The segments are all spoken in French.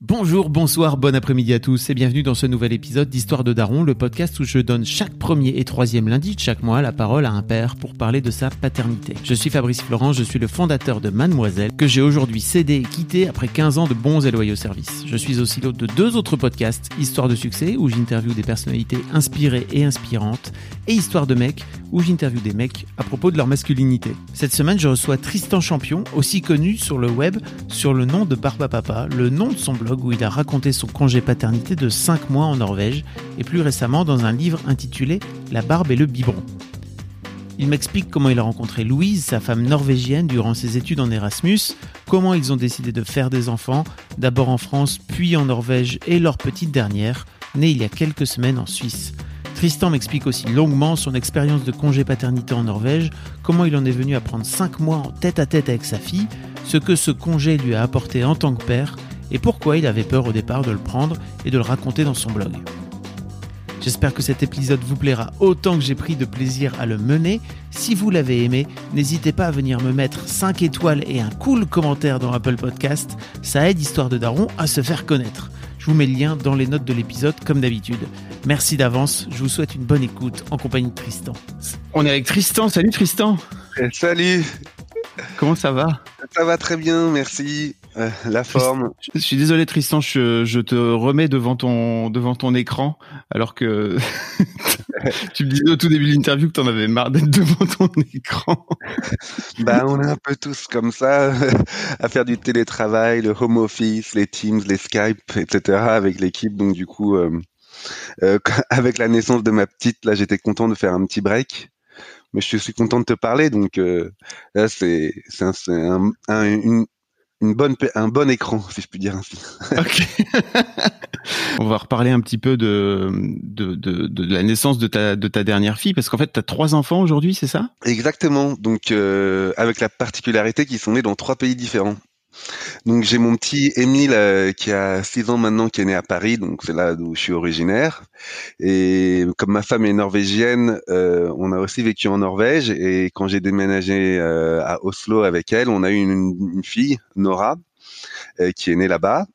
Bonjour, bonsoir, bon après-midi à tous et bienvenue dans ce nouvel épisode d'Histoire de Daron, le podcast où je donne chaque premier et troisième lundi de chaque mois la parole à un père pour parler de sa paternité. Je suis Fabrice Florent, je suis le fondateur de Mademoiselle, que j'ai aujourd'hui cédé et quitté après 15 ans de bons et loyaux services. Je suis aussi l'hôte de deux autres podcasts, Histoire de succès, où j'interviewe des personnalités inspirées et inspirantes, et Histoire de mecs, où j'interviewe des mecs à propos de leur masculinité. Cette semaine, je reçois Tristan Champion, aussi connu sur le web sur le nom de Barba Papa, le nom de son blog où il a raconté son congé paternité de 5 mois en Norvège, et plus récemment dans un livre intitulé La barbe et le biberon. Il m'explique comment il a rencontré Louise, sa femme norvégienne, durant ses études en Erasmus, comment ils ont décidé de faire des enfants, d'abord en France, puis en Norvège, et leur petite dernière, née il y a quelques semaines en Suisse. Tristan m'explique aussi longuement son expérience de congé paternité en Norvège, comment il en est venu à prendre 5 mois en tête à tête avec sa fille, ce que ce congé lui a apporté en tant que père, et pourquoi il avait peur au départ de le prendre et de le raconter dans son blog. J'espère que cet épisode vous plaira autant que j'ai pris de plaisir à le mener. Si vous l'avez aimé, n'hésitez pas à venir me mettre 5 étoiles et un cool commentaire dans Apple Podcast. Ça aide Histoire de Daron à se faire connaître. Je vous mets le lien dans les notes de l'épisode comme d'habitude. Merci d'avance, je vous souhaite une bonne écoute en compagnie de Tristan. On est avec Tristan, salut Tristan Salut, Comment ça va? Ça va très bien, merci. Euh, la forme. je, suis désolé Tristan, je, je te remets devant ton, devant ton écran alors que tu me disais au tout début de l'interview que tu en avais marre d'être devant ton écran. Bah, on est un peu tous comme ça, à faire du télétravail, le home office, les Teams, les Skype, etc. avec l'équipe. Donc du coup, euh, euh, avec la naissance de ma petite, là, j'étais content de faire un petit break. Mais je suis content de te parler, donc euh, là c'est c'est un, un, un- une, bonne un bon écran, si je puis dire ainsi. Ok. On va reparler un petit peu de, de, de, de la naissance de ta, de ta dernière fille, parce qu'en fait, tu as trois enfants aujourd'hui, c'est ça? Exactement. Donc euh, avec la particularité qu'ils sont nés dans trois pays différents. Donc j'ai mon petit Émile euh, qui a 6 ans maintenant qui est né à Paris, donc c'est là d'où je suis originaire. Et comme ma femme est norvégienne, euh, on a aussi vécu en Norvège et quand j'ai déménagé euh, à Oslo avec elle, on a eu une, une fille, Nora, euh, qui est née là-bas.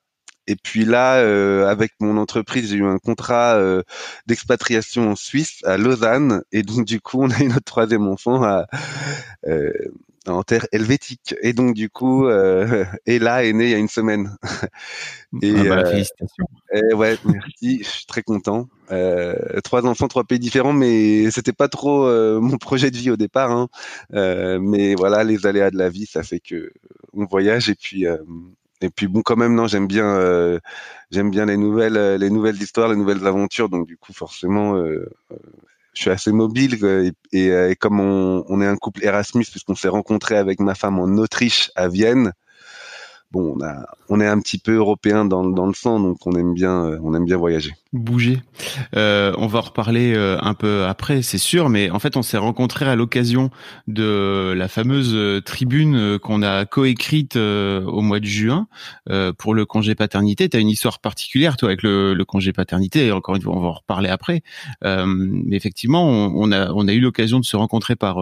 Et puis là, euh, avec mon entreprise, j'ai eu un contrat euh, d'expatriation en Suisse, à Lausanne, et donc du coup, on a eu notre troisième enfant à, euh, en terre helvétique. Et donc du coup, euh, Ella est née il y a une semaine. Et, Ah bah, euh, Félicitations. et ouais, merci, je suis très content. Euh, trois enfants, trois pays différents, mais c'était pas trop euh, mon projet de vie au départ. Hein. Mais voilà, les aléas de la vie, ça fait que on voyage et puis et puis bon, quand même, non, j'aime bien j'aime bien les nouvelles les nouvelles histoires, les nouvelles aventures. Donc du coup, forcément, je suis assez mobile et, et, euh, et comme on, on est un couple Erasmus puisqu'on s'est rencontré avec ma femme en Autriche à Vienne. Bon, on a, on est un petit peu européen dans, dans le sang, donc on aime bien, euh, on aime bien voyager. Bouger. Euh, on va en reparler euh, un peu après, c'est sûr, mais en fait, on s'est rencontrés à l'occasion de la fameuse euh, tribune qu'on a coécrite au mois de juin pour le congé paternité. Tu as une histoire particulière, toi, avec le, le congé paternité. Et encore une fois, on va en reparler après. Mais effectivement, on, a, eu l'occasion de se rencontrer par,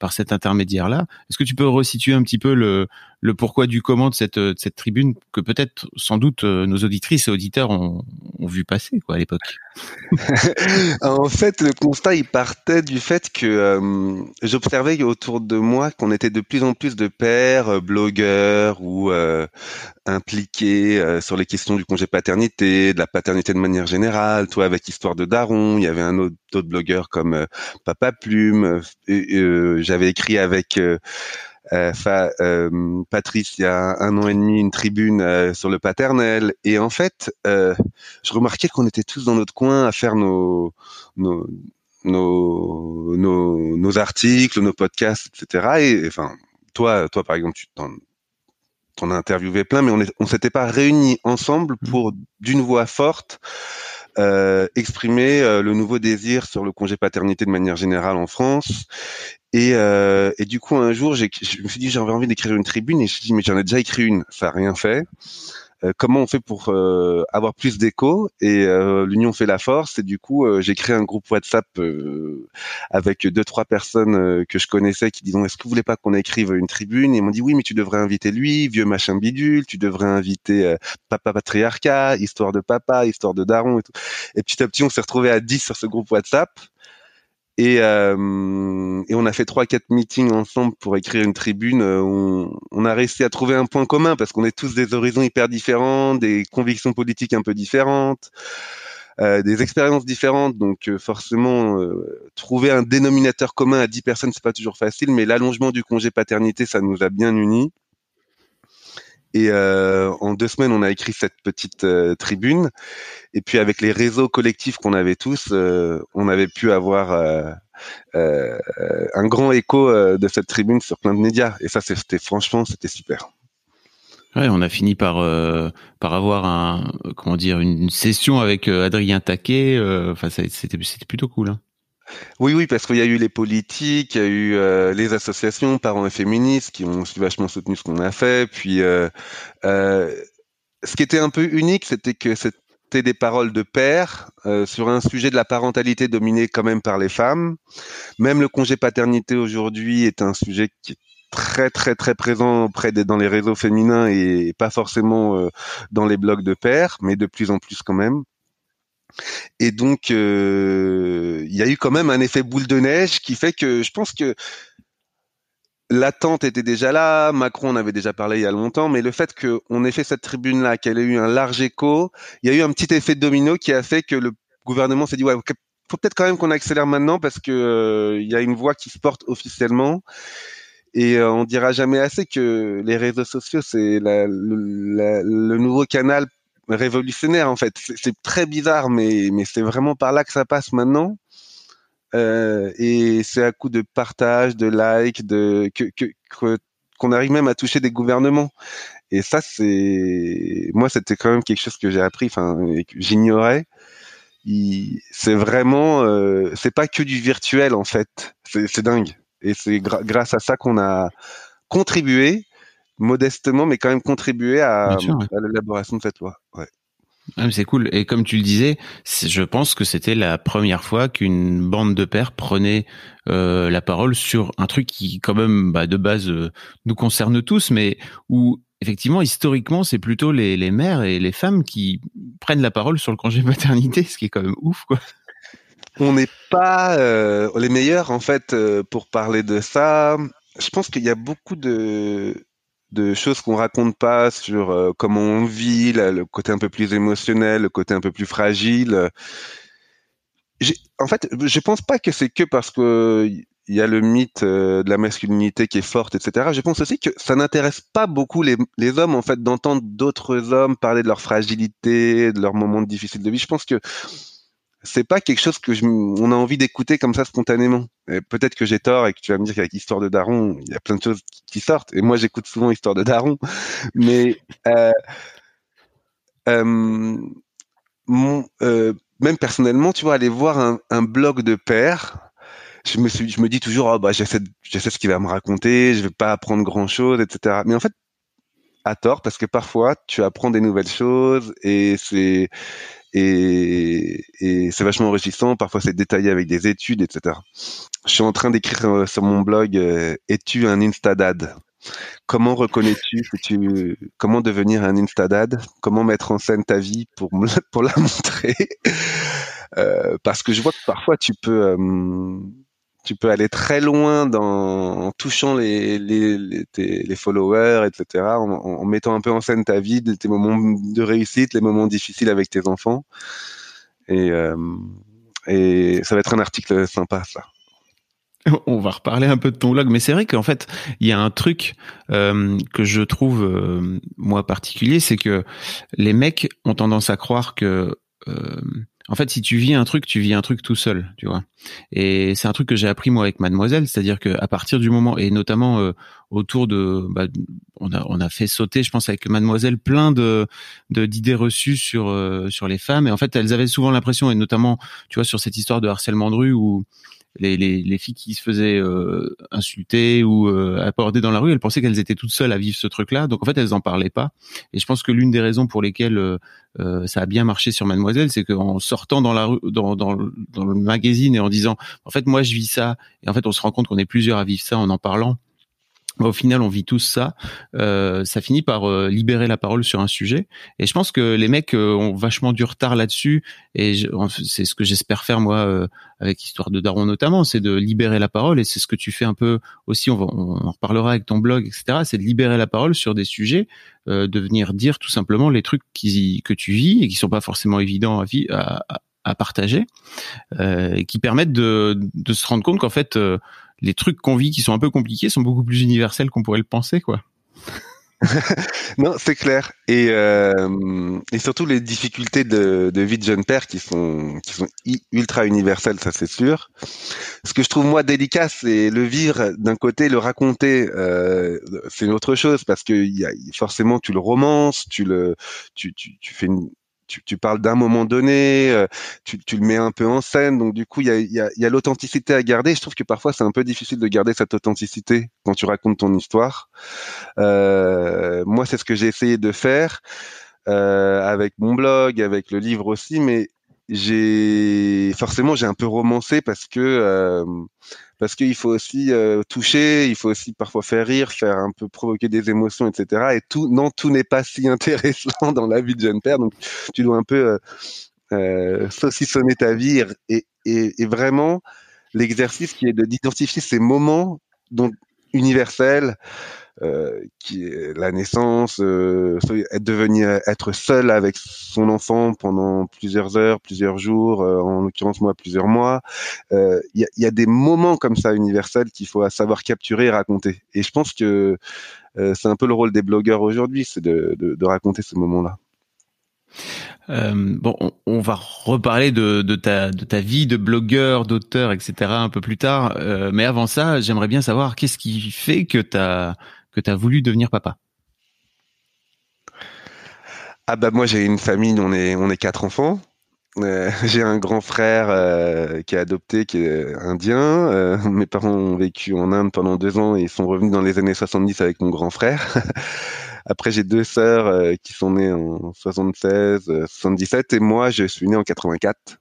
par cet intermédiaire-là. Est-ce que tu peux resituer un petit peu le, pourquoi du comment de cette, tribune que peut-être, sans doute, nos auditrices et auditeurs ont vu passer? À l'époque. en fait, le constat, il partait du fait que euh, j'observais autour de moi qu'on était de plus en plus de pères, euh, blogueurs ou euh, impliqués sur les questions du congé paternité, de la paternité de manière générale. Toi, avec Histoire de Daron, il y avait un autre, d'autres blogueurs comme Papa Plume. J'avais écrit avec euh, euh, Patrice il y a un an et demi une tribune euh, sur le paternel. Et en fait, euh, je remarquais qu'on était tous dans notre coin à faire nos nos nos, nos, nos articles, nos podcasts, etc. Et enfin, toi, toi par exemple, tu t'en on a interviewé plein, mais on ne s'était pas réunis ensemble mmh. pour d'une voix forte euh, exprimer euh, le nouveau désir sur le congé paternité de manière générale en France. Et, euh, et du coup, un jour, je me suis dit j'avais envie d'écrire une tribune et je me suis dit mais j'en ai déjà écrit une, ça a rien fait. Euh, comment on fait pour euh, avoir plus d'écho et euh, l'union fait la force et du coup j'ai créé un groupe WhatsApp avec deux trois personnes que je connaissais qui disaient est-ce que vous voulez pas qu'on écrive une tribune? Et ils m'ont dit oui mais tu devrais inviter lui vieux machin bidule tu devrais inviter papa patriarcat histoire de papa histoire de daron et tout. Et petit à petit on s'est retrouvé à 10 sur ce groupe WhatsApp et, euh, et, on a fait trois quatre meetings ensemble pour écrire une tribune. Euh, on, on, a réussi à trouver un point commun parce qu'on est tous des horizons hyper différents, des convictions politiques un peu différentes, euh, des expériences différentes. Donc euh, forcément, euh, trouver un dénominateur commun à dix personnes, c'est pas toujours facile. Mais l'allongement du congé paternité, ça nous a bien unis. Et euh, en deux semaines, on a écrit cette petite euh, tribune. Et puis avec les réseaux collectifs qu'on avait tous, euh, on avait pu avoir un grand écho de cette tribune sur plein de médias. Et ça, c'était franchement, c'était super. Ouais, on a fini par par avoir un comment dire une session avec Adrien Taquet. Enfin, c'était plutôt cool. Hein. Oui, oui, parce qu'il y a eu les politiques, il y a eu euh, les associations, parents et féministes, qui ont aussi vachement soutenu ce qu'on a fait. Puis, euh, euh, ce qui était un peu unique, c'était que c'était des paroles de père sur un sujet de la parentalité dominé quand même par les femmes. Même le congé paternité aujourd'hui est un sujet qui est très très très présent dans les réseaux féminins et pas forcément dans les blogs de pères, mais de plus en plus quand même. Et donc, euh, il y a eu quand même un effet boule de neige qui fait que je pense que l'attente était déjà là. Macron en avait déjà parlé il y a longtemps, mais le fait qu'on ait fait cette tribune-là, qu'elle ait eu un large écho, il y a eu un petit effet domino qui a fait que le gouvernement s'est dit ouais, faut peut-être quand même qu'on accélère maintenant parce que euh, il y a une voix qui se porte officiellement. Et euh, on dira jamais assez que les réseaux sociaux, c'est le nouveau canal révolutionnaire en fait. C'est très bizarre, mais, mais c'est vraiment par là que ça passe maintenant. Euh, et c'est à coup de partage, de like, de que qu'on arrive même à toucher des gouvernements. Et ça, c'est moi, c'était quand même quelque chose que j'ai appris, enfin, que j'ignorais. C'est vraiment, euh, c'est pas que du virtuel en fait. C'est dingue. Et c'est grâce à ça qu'on a contribué modestement, mais quand même contribuer à, l'élaboration de cette loi. Ouais. Ah, c'est cool. Et comme tu le disais, je pense que c'était la première fois qu'une bande de pères prenait euh, la parole sur un truc qui, quand même, bah, de base, euh, nous concerne tous, mais où effectivement, historiquement, c'est plutôt les, les mères et les femmes qui prennent la parole sur le congé maternité, ce qui est quand même ouf, quoi. On n'est pas euh, les meilleurs en fait pour parler de ça. Je pense qu'il y a beaucoup de de choses qu'on raconte pas sur euh, comment on vit, le côté un peu plus émotionnel, le côté un peu plus fragile. En fait, je pense pas que c'est que parce que il y a le mythe euh, de la masculinité qui est forte, etc. Je pense aussi que ça n'intéresse pas beaucoup les, les, hommes, en fait, d'entendre d'autres hommes parler de leur fragilité, de leurs moments difficiles de vie. Je pense que c'est pas quelque chose que je, on a envie d'écouter comme ça spontanément. Peut-être que j'ai tort et que tu vas me dire qu'avec Histoire de Daron, il y a plein de choses qui sortent. Et moi, j'écoute souvent Histoire de Daron, mais euh, euh, mon, euh, même personnellement, tu vois, aller voir un, un blog de père, je me je me dis toujours, oh, bah, j'essaie, j'essaie ce qu'il va me raconter, je vais pas apprendre grand chose, etc. Mais en fait, à tort, parce que parfois, tu apprends des nouvelles choses et c'est, et, et c'est vachement enrichissant. Parfois, c'est détaillé avec des études, etc. Je suis en train d'écrire euh, sur mon blog euh, Es-tu un instadad? Comment reconnais-tu tu comment devenir un instadad? Comment mettre en scène ta vie pour pour la montrer? Euh, Parce que je vois que parfois tu peux euh, tu peux aller très loin en touchant les, les, les, followers, etc., en, mettant un peu en scène ta vie, tes moments de réussite, les moments difficiles avec tes enfants. Et, euh, et ça va être un article sympa, ça. On va reparler un peu de ton blog, mais c'est vrai qu'en fait, il y a un truc euh, que je trouve euh, moi particulier, c'est que les mecs ont tendance à croire que en fait, si tu vis un truc, tu vis un truc tout seul, tu vois. Et c'est un truc que j'ai appris moi avec Mademoiselle, c'est-à-dire que à partir du moment et notamment euh, autour de, bah, on a on a fait sauter, je pense avec Mademoiselle plein de d'idées reçues sur euh, sur les femmes. Et en fait, elles avaient souvent l'impression, et notamment, tu vois, sur cette histoire de harcèlement de rue où les, les, les, filles qui se faisaient euh, insulter ou euh, aborder dans la rue, elles pensaient qu'elles étaient toutes seules à vivre ce truc-là. Donc en fait, elles en parlaient pas. Et je pense que l'une des raisons pour lesquelles euh, euh ça a bien marché sur Mademoiselle, c'est qu'en sortant dans la rue, dans, dans, dans, le magazine et en disant, en fait, moi je vis ça, et en fait, on se rend compte qu'on est plusieurs à vivre ça en en parlant au final, on vit tous ça. Euh, ça finit par euh, libérer la parole sur un sujet. Et je pense que les mecs euh, ont vachement du retard là-dessus. Et c'est ce que j'espère faire moi euh, avec Histoire de Daron notamment, c'est de libérer la parole. Et c'est ce que tu fais un peu aussi. On, va, on en reparlera avec ton blog, etc. C'est de libérer la parole sur des sujets, de venir dire tout simplement les trucs qui, que tu vis et qui sont pas forcément évidents à, à, à partager, et qui permettent de, de se rendre compte qu'en fait les trucs qu'on vit qui sont un peu compliqués sont beaucoup plus universels qu'on pourrait le penser, quoi. non, c'est clair. Et, euh, et surtout les difficultés de, vie de jeune père qui sont ultra universelles, ça c'est sûr. Ce que je trouve moi délicat, c'est le vivre d'un côté, le raconter, euh, c'est une autre chose parce que forcément tu le romances, tu le tu, tu, tu fais une, tu, tu parles d'un moment donné, euh, tu, tu, le mets un peu en scène, donc du coup il y a, y a, y a l'authenticité à garder. Je trouve que parfois c'est un peu difficile de garder cette authenticité quand tu racontes ton histoire. Euh, moi c'est ce que j'ai essayé de faire euh, avec mon blog, avec le livre aussi, mais j'ai forcément j'ai un peu romancé parce que euh, parce qu'il faut aussi euh, toucher, il faut aussi parfois faire rire, faire un peu provoquer des émotions, etc. Et tout, non, tout n'est pas si intéressant dans la vie de jeune père. Donc, tu dois un peu euh, euh saucissonner ta vie et, et, et vraiment l'exercice qui est de d'identifier ces moments dont universels qui est la naissance, euh, devenir être seul avec son enfant pendant plusieurs heures, plusieurs jours, euh, en l'occurrence moi plusieurs mois. Euh, il y a, y, a, des moments comme ça universels qu'il faut savoir capturer et raconter. Et je pense que c'est un peu le rôle des blogueurs aujourd'hui, c'est de, de, de raconter ces moments-là. Euh, bon, on, on, va reparler de, de, ta, de ta vie de blogueur, d'auteur, etc. un peu plus tard. Euh, mais avant ça, j'aimerais bien savoir qu'est-ce qui fait que tu que tu as voulu devenir papa Ah bah moi j'ai une famille, on est on est quatre enfants. Euh, j'ai un grand frère euh, qui est adopté, qui est indien. Euh, mes parents ont vécu en Inde pendant deux ans et sont revenus dans les années 70 avec mon grand frère. Après, j'ai deux sœurs qui sont nées en 76, 77 et moi, je suis né en 84.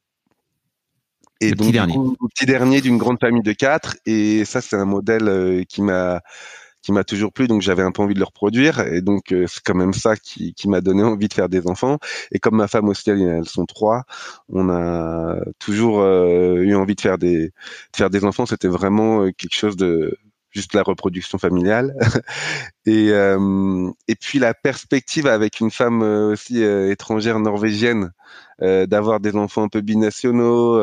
Et le donc, petit dernier. petit dernier d'une grande famille de quatre. Et ça, c'est un modèle qui m'a qui m'a toujours plu, donc j'avais un peu envie de le reproduire, et donc euh, c'est quand même ça qui, qui m'a donné envie de faire des enfants. Et comme ma femme aussi, elles, sont trois, on a toujours euh, eu envie de faire des de faire des enfants. C'était vraiment euh, quelque chose de juste la reproduction familiale. et et puis la perspective avec une femme aussi étrangère norvégienne. d'avoir des enfants un peu binationaux,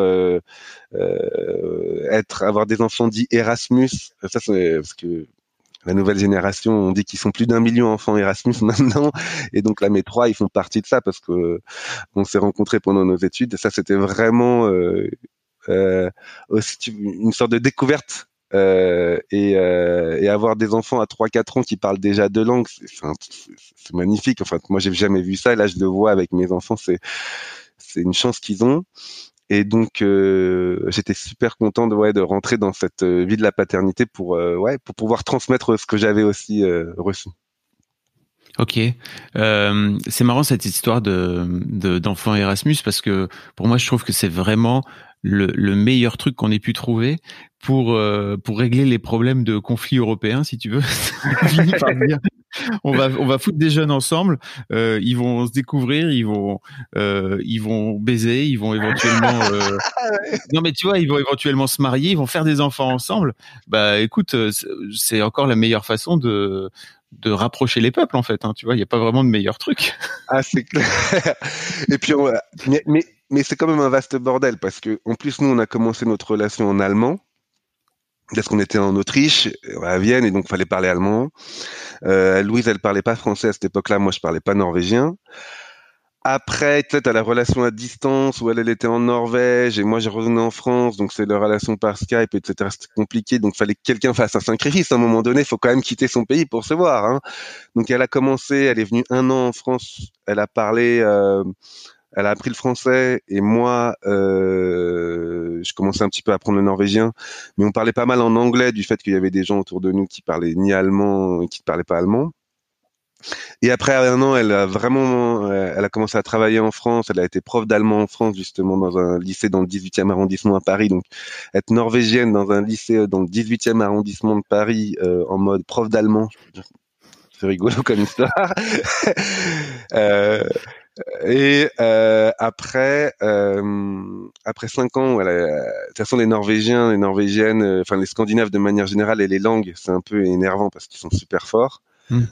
être avoir des enfants dits Erasmus, ça c'est parce que la nouvelle génération, on dit qu'ils sont plus d'un million d'enfants Erasmus maintenant, et donc la métro, ils font partie de ça parce que on s'est rencontrés pendant nos études. Et ça, c'était vraiment euh, euh, aussi une sorte de découverte. Euh, et, euh, et, avoir des enfants à 3-4 ans qui parlent déjà deux langues, c'est magnifique. Enfin, moi, j'ai jamais vu ça. Là, je le vois avec mes enfants. C'est c'est une chance qu'ils ont. Et donc euh, j'étais super content de rentrer dans cette euh, vie de la paternité pour euh, pour pouvoir transmettre ce que j'avais aussi reçu. Ok, c'est marrant cette histoire de d'enfant Erasmus parce que pour moi je trouve que c'est vraiment le, le, meilleur truc qu'on ait pu trouver pour régler les problèmes de conflits européens si tu veux. on va on va foutre des jeunes ensemble. Euh, ils vont se découvrir, ils vont euh, ils vont baiser, ils vont éventuellement. Euh... non mais tu vois, ils vont éventuellement se marier, ils vont faire des enfants ensemble. Bah écoute, c'est encore la meilleure façon de de rapprocher les peuples en fait. Hein, tu vois, il n'y a pas vraiment de meilleur truc. Ah c'est clair. Et puis on, mais mais, mais c'est quand même un vaste bordel parce que en plus nous on a commencé notre relation en allemand parce qu'on était en Autriche, à Vienne, et donc fallait parler allemand. Euh, Louise, elle parlait pas français à cette époque-là, moi je parlais pas norvégien. après, peut-être à la relation à distance où elle, elle était en Norvège et moi j'ai revenu en France, donc c'est la relation par Skype, etc. C'était compliqué, donc fallait que quelqu'un fasse un sacrifice. À un moment donné, faut quand même quitter son pays pour se voir. Hein. Donc elle a commencé, elle est venue un an en France, elle a parlé, euh, elle a appris le français et moi, euh, je commençais un petit peu à apprendre le norvégien, mais on parlait pas mal en anglais du fait qu'il y avait des gens autour de nous qui parlaient ni allemand, qui ne parlaient pas allemand. Et après un an, elle a vraiment, euh, elle a commencé à travailler en France. Elle a été prof d'allemand en France, justement, dans un lycée dans le 18e arrondissement à Paris. Donc, être norvégienne dans un lycée euh, dans le 18e arrondissement de Paris, euh, en mode prof d'allemand, c'est rigolo comme histoire. euh, et euh, après, euh, après cinq ans, voilà, de toute façon, les Norvégiens, les Norvégiennes, enfin les Scandinaves de manière générale et les langues, c'est un peu énervant parce qu'ils sont super forts. Mmh.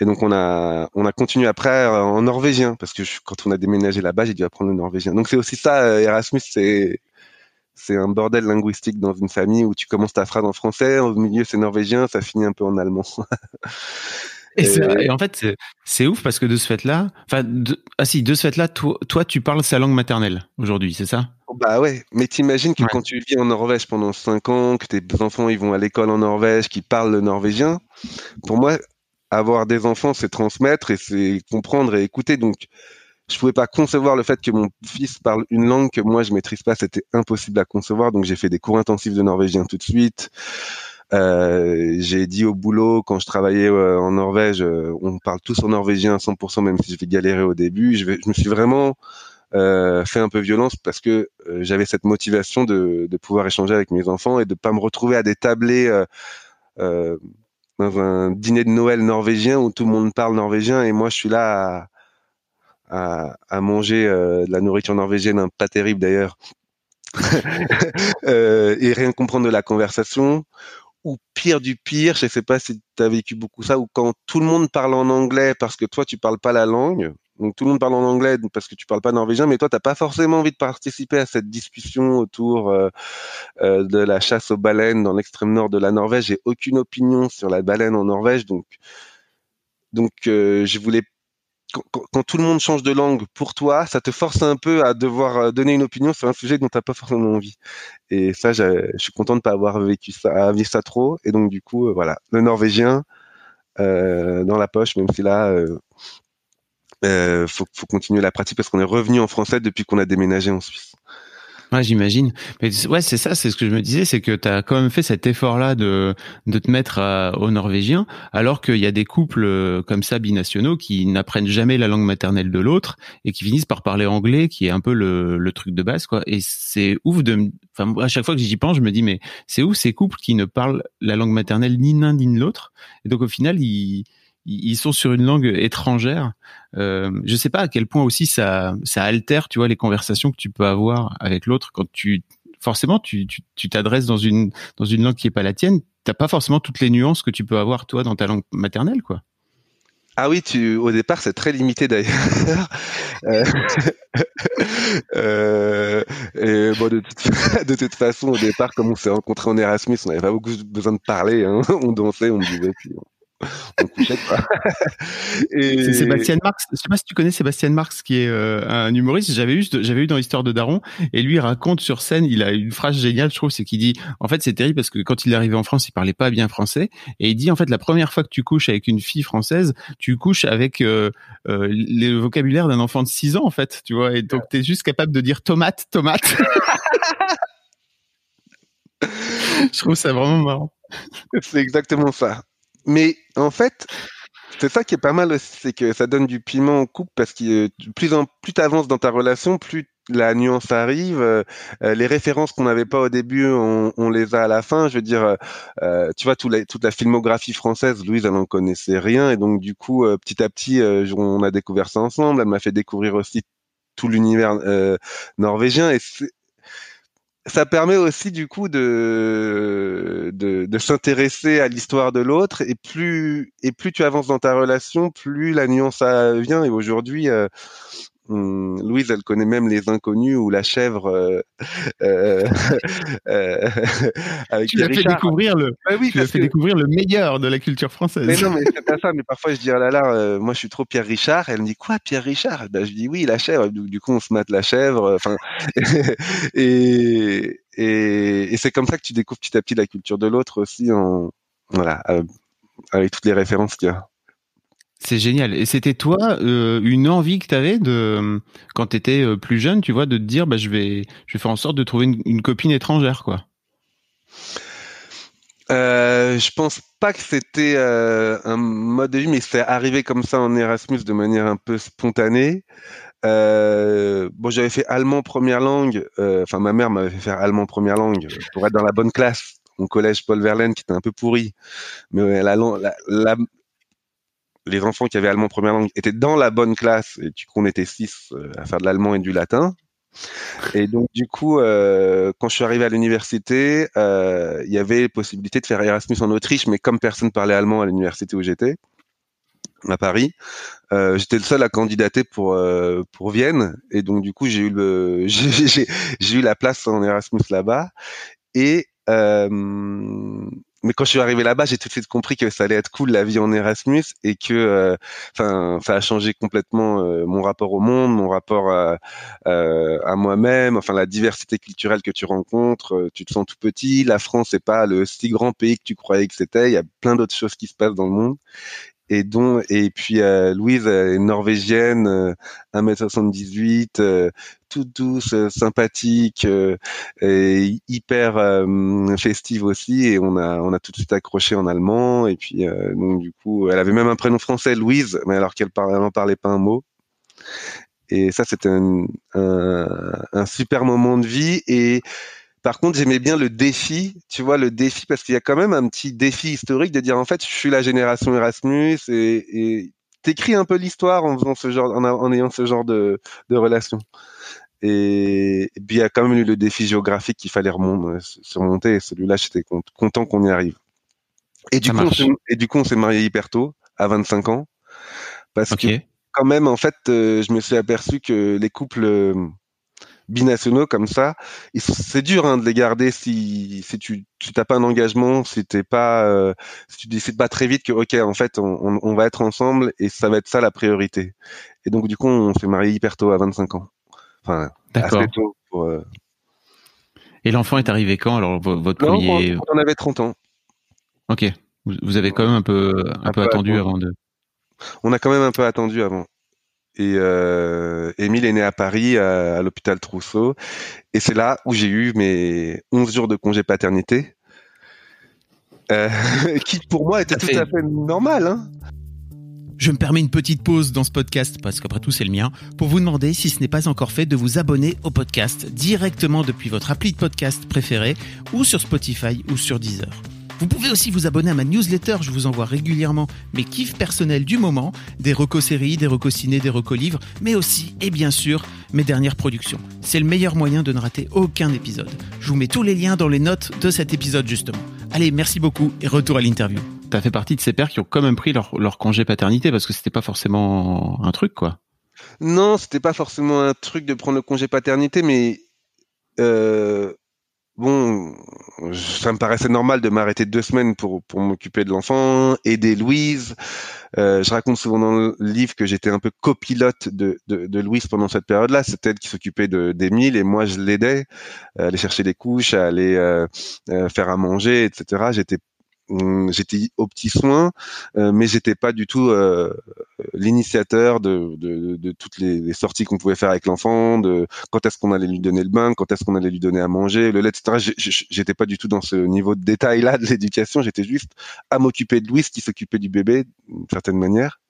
Et donc on a on a continué après euh, en norvégien parce que quand on a déménagé là-bas, j'ai dû apprendre le norvégien. Donc c'est aussi ça euh, Erasmus, c'est c'est un bordel linguistique dans une famille où tu commences ta phrase en français, au milieu c'est norvégien, ça finit un peu en allemand. et, en fait, c'est ouf parce que de ce fait-là, enfin, ah si, de ce fait-là, toi, toi, tu parles sa langue maternelle aujourd'hui, c'est ça? Bah ouais, mais t'imagines que quand tu vis en Norvège pendant 5 ans, que tes enfants ils vont à l'école en Norvège, qu'ils parlent le norvégien, pour moi, avoir des enfants, c'est transmettre et c'est comprendre et écouter. Donc, je pouvais pas concevoir le fait que mon fils parle une langue que moi je maîtrise pas. C'était impossible à concevoir. Donc, j'ai fait des cours intensifs de norvégien tout de suite. Euh, j'ai dit au boulot quand je travaillais euh, en Norvège, euh, on parle tous en norvégien à 100%, même si je vais galérer au début. Je, vais, je me suis vraiment fait un peu violence parce que j'avais cette motivation de, de, pouvoir échanger avec mes enfants et de pas me retrouver à des tablés dans un dîner de Noël norvégien où tout le monde parle norvégien et moi je suis là à, à, manger euh, de la nourriture norvégienne, hein, pas terrible d'ailleurs, euh, et rien comprendre de la conversation. Ou pire du pire, je sais pas si tu as vécu beaucoup ça, ou quand tout le monde parle en anglais parce que toi tu parles pas la langue, donc tout le monde parle en anglais parce que tu parles pas norvégien, mais toi t'as pas forcément envie de participer à cette discussion autour euh, euh, de la chasse aux baleines dans l'extrême nord de la Norvège. J'ai aucune opinion sur la baleine en Norvège, donc donc euh, je voulais quand, tout le monde change de langue pour toi, ça te force un peu à devoir donner une opinion sur un sujet dont t'as pas forcément envie. Et ça, je suis content de pas avoir vécu ça, vivre ça trop. Et donc du coup, voilà, le norvégien dans la poche, même si là euh, faut, faut continuer la pratique parce qu'on est revenu en français depuis qu'on a déménagé en Suisse. Ouais, j'imagine. Mais ouais, c'est ça, c'est ce que je me disais, c'est que tu as quand même fait cet effort-là de, de te mettre au norvégien, alors qu'il y a des couples euh, comme ça binationaux qui n'apprennent jamais la langue maternelle de l'autre et qui finissent par parler anglais, qui est un peu le, le truc de base, quoi. Et c'est ouf de, enfin, à chaque fois que j'y pense, je me dis, mais c'est ouf ces couples qui ne parlent la langue maternelle ni l'un ni l'autre. Et donc au final, ils ils sont sur une langue étrangère. Euh, je sais pas à quel point aussi ça altère, tu vois, les conversations que tu peux avoir avec l'autre quand tu forcément tu t'adresses dans une dans une langue qui est pas la tienne. T'as pas forcément toutes les nuances que tu peux avoir toi dans ta langue maternelle, quoi. Ah oui, au départ, c'est très limité d'ailleurs. euh, euh, bon, de toute, de toute, façon, au départ, comme on s'est rencontrés en Erasmus, on n'avait pas beaucoup besoin de parler. Hein. On dansait, on buvait, puis C'est Sébastien Marx. Je sais pas si tu connais Sébastien Marx, qui est euh, un humoriste. J'avais eu, j'avais eu dans l'histoire de Daron, et lui il raconte sur scène. Il a une phrase géniale, je trouve, c'est qu'il dit, en fait, c'est terrible parce que quand il est arrivé en France, il parlait pas bien français, et il dit, en fait, la première fois que tu couches avec une fille française, tu couches avec euh, euh, le vocabulaire d'un enfant de 6 ans, en fait, tu vois, et donc t'es juste capable de dire tomate, tomate. je trouve ça vraiment marrant. C'est exactement ça. Mais en fait, c'est ça qui est pas mal aussi, c'est que ça donne du piment au couple parce que plus en plus t'avances dans ta relation, plus la nuance arrive. Euh, les références qu'on n'avait pas au début, on, on, les a à la fin. Je veux dire, euh, tu vois, toute la, toute la filmographie française, Louise, elle n'en connaissait rien, et donc du coup, euh, petit à petit, euh, on a découvert ça ensemble. Elle m'a fait découvrir aussi tout l'univers norvégien, et ça permet aussi du coup de de, s'intéresser à l'histoire de l'autre et plus et plus tu avances dans ta relation, plus la nuance vient. Et aujourd'hui, euh, hum, Louise, elle connaît même les inconnus ou la chèvre euh, euh, euh avec Tu l'as fait découvrir le, bah oui, tu as fait découvrir le meilleur de la culture française. Mais non, mais c'est pas ça. Mais parfois, je dis ah là là, moi, je suis trop Pierre Richard. Elle me dit quoi, Pierre Richard? Ben, je dis oui, la chèvre. Du, coup, on se mate la chèvre. Enfin, et et, et c'est comme ça que tu découvres petit à petit la culture de l'autre aussi, en voilà, avec toutes les références qu'il y a. C'est génial. Et c'était toi euh, une envie que tu avais de quand tu étais euh, plus jeune, tu vois, de te dire bah je vais je vais faire en sorte de trouver une, copine étrangère quoi? Euh, je pense pas que c'était euh, un mode de vie, mais c'est arrivé comme ça en Erasmus de manière un peu spontanée. bon, j'avais fait allemand première langue. Enfin, ma mère m'avait fait faire allemand première langue pour être dans la bonne classe au collège Paul Verlaine qui était un peu pourri. Mais la, les enfants qui avaient allemand première langue étaient dans la bonne classe et du coup on était six euh, à faire de l'allemand et du latin. Et donc du coup, euh, quand je suis arrivé à l'université, euh, il y avait possibilité de faire Erasmus en Autriche, mais comme personne parlait allemand à l'université où j'étais, à Paris, euh, j'étais le seul à candidater pour euh, pour Vienne, et donc du coup j'ai eu le j'ai eu la place en Erasmus là-bas, et mais quand je suis arrivé là-bas, j'ai tout de suite compris que ça allait être cool la vie en Erasmus et que, euh, enfin, ça a changé complètement euh, mon rapport au monde, mon rapport à, euh, à moi-même, enfin la diversité culturelle que tu rencontres. Tu te sens tout petit. La France n'est pas le si grand pays que tu croyais que c'était. Il y a plein d'autres choses qui se passent dans le monde et dont et puis euh, Louise est norvégienne, euh, 1m78, euh, toute douce, euh, sympathique et hyper festive aussi. Et on a on a tout de suite accroché en allemand. Et puis donc du coup elle avait même un prénom français Louise mais alors qu'elle n'en parlait pas un mot. Et ça c'était un, un, un super moment de vie. Et par contre, j'aimais bien le défi, tu vois, le défi, parce qu'il y a quand même un petit défi historique de dire, en fait, je suis la génération Erasmus et, et t'écris un peu l'histoire en faisant ce genre, en, ayant ce genre de, de relation. Et, puis, il y a quand même eu le défi géographique qu'il fallait remonter, surmonter. Et celui-là, j'étais content qu'on y arrive. Et du, coup, on et du coup, on s'est marié hyper tôt, à 25 ans. Parce que, quand même, en fait, euh, je me suis aperçu que les couples, euh, binationaux comme ça, c'est dur hein, de les garder si, si tu tu t'as pas un engagement, si t'es pas, euh, si tu décides pas très vite que ok en fait on, on, va être ensemble et ça va être ça la priorité. Et donc du coup on s'est marié hyper tôt à 25 ans. Enfin assez tôt pour. Euh, et l'enfant est arrivé quand alors votre premier On avait 30 ans. Ok. Vous avez quand même un peu un, peu, attendu avant de. On a quand même un peu attendu avant. Et euh, Émile est né à Paris, à, l'hôpital Trousseau. Et c'est là où j'ai eu mes 11 jours de congé paternité. Euh, qui pour moi était tout à fait normal. Hein je me permets une petite pause dans ce podcast, parce qu'après tout c'est le mien, pour vous demander, si ce n'est pas encore fait, de vous abonner au podcast directement depuis votre appli de podcast préféré, ou sur Spotify ou sur Deezer. Vous pouvez aussi vous abonner à ma newsletter, je vous envoie régulièrement mes kiffs personnels du moment, des recos séries, des recos ciné, des recos livres, mais aussi, et bien sûr, mes dernières productions. C'est le meilleur moyen de ne rater aucun épisode. Je vous mets tous les liens dans les notes de cet épisode justement. Allez, merci beaucoup et retour à l'interview. T'as fait partie de ces pères qui ont quand même pris leur, leur congé paternité parce que c'était pas forcément un truc, quoi. Non, c'était pas forcément un truc de prendre le congé paternité, mais euh, bon, ça me paraissait normal de m'arrêter deux semaines pour, pour m'occuper de l'enfant, aider Louise. Euh, je raconte souvent dans le livre que j'étais un peu copilote de, de, de Louise pendant cette période-là. C'est elle qui s'occupait d'Emile et moi je l'aidais à aller chercher des couches, à aller euh, euh, faire à manger, etc. J'étais j'étais au petit soin, euh, mais j'étais pas du tout euh, l'initiateur de, de, de, toutes les, les sorties qu'on pouvait faire avec l'enfant, de quand est-ce qu'on allait lui donner le bain, quand est-ce qu'on allait lui donner à manger, le lait, etc. J'étais pas du tout dans ce niveau de détail là de l'éducation. J'étais juste à m'occuper de Louise qui s'occupait du bébé d'une certaine manière.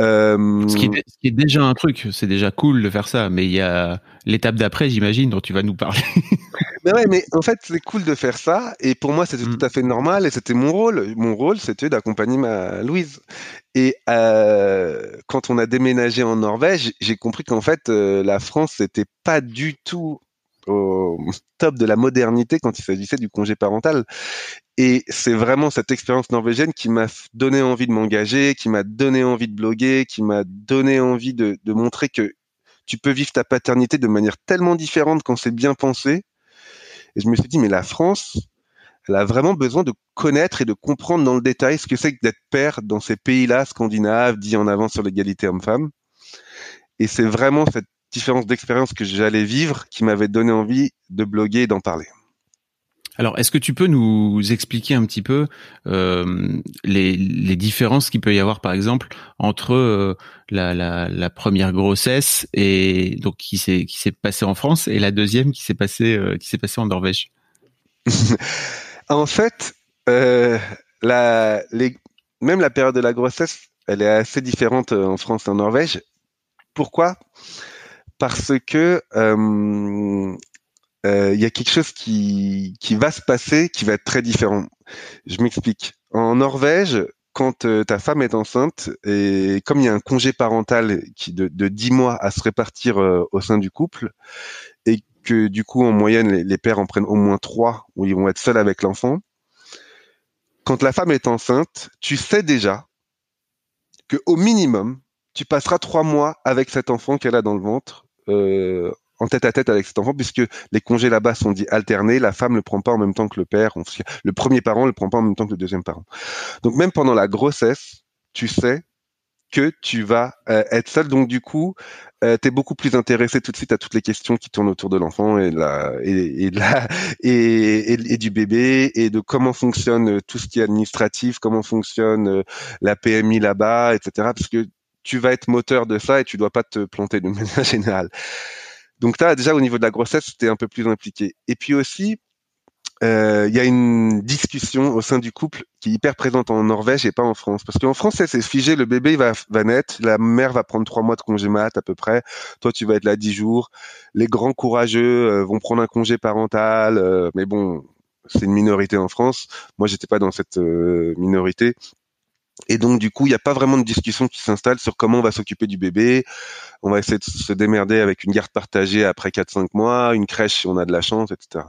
Euh... Ce, qui est, ce, qui est, déjà un truc, c'est déjà cool de faire ça, mais il y a l'étape d'après, j'imagine, dont tu vas nous parler. mais ouais, mais en fait, c'est cool de faire ça, et pour moi, c'était mm. tout à fait normal, et c'était mon rôle. Mon rôle, c'était d'accompagner ma Louise. Et euh, quand on a déménagé en Norvège, j'ai compris qu'en fait, euh, la France, c'était pas du tout au top de la modernité quand il s'agissait du congé parental. Et c'est vraiment cette expérience norvégienne qui m'a donné envie de m'engager, qui m'a donné envie de bloguer, qui m'a donné envie de, de, montrer que tu peux vivre ta paternité de manière tellement différente quand c'est bien pensé. Et je me suis dit, mais la France, elle a vraiment besoin de connaître et de comprendre dans le détail ce que c'est que d'être père dans ces pays-là scandinaves, dit en avant sur l'égalité homme-femme. Et c'est vraiment cette différence d'expérience que j'allais vivre qui m'avait donné envie de bloguer et d'en parler. Alors, est-ce que tu peux nous expliquer un petit peu euh, les, différences qu'il peut y avoir, par exemple, entre euh, la, première grossesse et donc qui s'est qui s'est passée en France et la deuxième qui s'est passée euh, qui s'est passée en Norvège? En fait, même la période de la grossesse, elle est assez différente en France et en Norvège. Pourquoi? Parce que euh, euh, il y a quelque chose qui, qui va se passer qui va être très différent. Je m'explique. En Norvège, quand euh, ta femme est enceinte, et comme il y a un congé parental de, de 10 mois à se répartir euh, au sein du couple, et que du coup, en moyenne, les, pères en prennent au moins trois, où ils vont être seuls avec l'enfant, quand la femme est enceinte, tu sais déjà que au minimum, tu passeras trois mois avec cet enfant qu'elle a dans le ventre euh, en tête à tête avec cet enfant, puisque les congés là-bas sont dits alternés. La femme le prend pas en même temps que le père. Le premier parent le prend pas en même temps que le deuxième parent. Donc même pendant la grossesse, tu sais que tu vas euh, être seul. Donc du coup, euh, tu es beaucoup plus intéressé tout de suite à toutes les questions qui tournent autour de l'enfant et, la, et, du bébé et de comment fonctionne tout ce qui est administratif, comment fonctionne euh, la PMI là-bas, etc. Parce que tu vas être moteur de ça et tu dois pas te planter de manière générale. Donc là, déjà au niveau de la grossesse, c'était un peu plus impliqué. Et puis aussi, euh, il y a une discussion au sein du couple qui est hyper présente en Norvège et pas en France. Parce qu'en France, c'est figé, le bébé va, va naître, la mère va prendre trois mois de congé mat à peu près, toi tu vas être là dix jours, les grands courageux euh, vont prendre un congé parental, euh, mais bon, c'est une minorité en France. Moi, j'étais pas dans cette euh, minorité. Et donc, du coup, il n'y a pas vraiment de discussion qui s'installe sur comment on va s'occuper du bébé. On va essayer de se démerder avec une garde partagée après 4-5 mois, une crèche si on a de la chance, etc.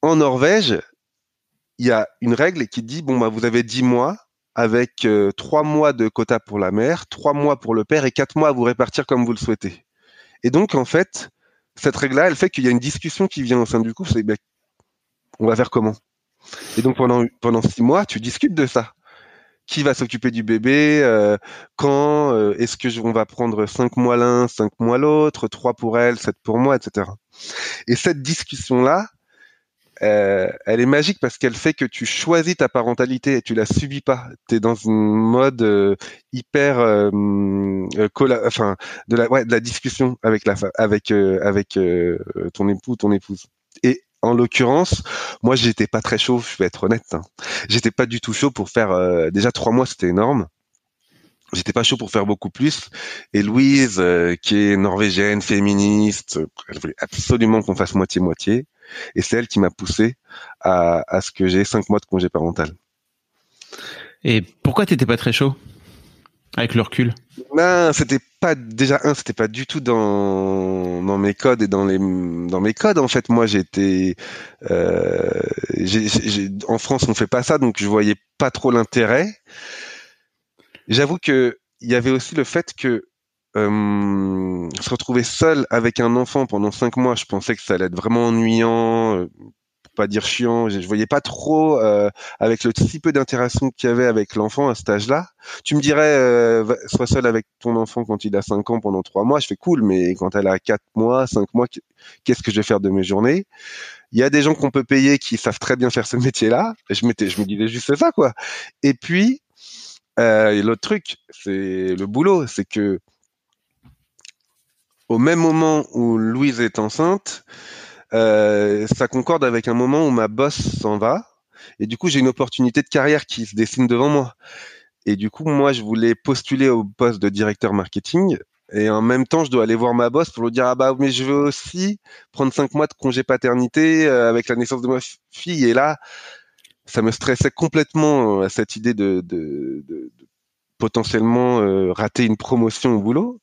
En Norvège, il y a une règle qui dit, bon, bah, vous avez 10 mois avec euh, 3 mois de quota pour la mère, 3 mois pour le père et 4 mois à vous répartir comme vous le souhaitez. Et donc, en fait, cette règle-là, elle fait qu'il y a une discussion qui vient au sein du couple, c'est, ben, on va faire comment? Et donc, pendant, pendant 6 mois, tu discutes de ça qui va s'occuper du bébé, euh, quand, euh, est-ce que je, on va prendre cinq mois l'un, cinq mois l'autre, trois pour elle, sept pour moi, etc. Et cette discussion-là, euh, elle est magique parce qu'elle fait que tu choisis ta parentalité et tu la subis pas. Tu es dans une mode euh, hyper euh, enfin de la ouais, de la discussion avec la avec avec ton époux, ton épouse. Et en l'occurrence, moi, j'étais pas très chaud, je vais être honnête. Hein. J'étais pas du tout chaud pour faire. Euh, déjà trois mois, c'était énorme. J'étais pas chaud pour faire beaucoup plus. Et Louise, euh, qui est norvégienne, féministe, elle voulait absolument qu'on fasse moitié-moitié. Et c'est elle qui m'a poussé à, ce que j'ai cinq mois de congé parental. Et pourquoi t'étais pas très chaud? Avec le recul Ben, c'était pas déjà un, c'était pas du tout dans dans mes codes et dans les dans mes codes en fait. Moi, j'étais euh, en France, on fait pas ça, donc je voyais pas trop l'intérêt. J'avoue que il y avait aussi le fait que euh, se retrouver seul avec un enfant pendant cinq mois, je pensais que ça allait être vraiment ennuyant, euh, pas dire chiant. Je, je voyais pas trop euh, avec le si peu d'interaction qu'il y avait avec l'enfant à cet âge-là. Tu me dirais, euh, sois seul avec ton enfant quand il a 5 ans pendant 3 mois. Je fais cool, mais quand elle a 4 mois, 5 mois, qu'est-ce que je vais faire de mes journées? Il y a des gens qu'on peut payer qui savent très bien faire ce métier-là. Je m'étais, je me disais juste ça, quoi. Et puis, euh, l'autre truc, c'est le boulot, c'est que au même moment où Louise est enceinte, euh, ça concorde avec un moment où ma boss s'en va. Et du coup, j'ai une opportunité de carrière qui se dessine devant moi. Et du coup, moi, je voulais postuler au poste de directeur marketing. Et en même temps, je dois aller voir ma boss pour lui dire ah bah mais je veux aussi prendre cinq mois de congé paternité euh, avec la naissance de ma fille. Et là, ça me stressait complètement à euh, cette idée de, de, de, de potentiellement euh, rater une promotion au boulot.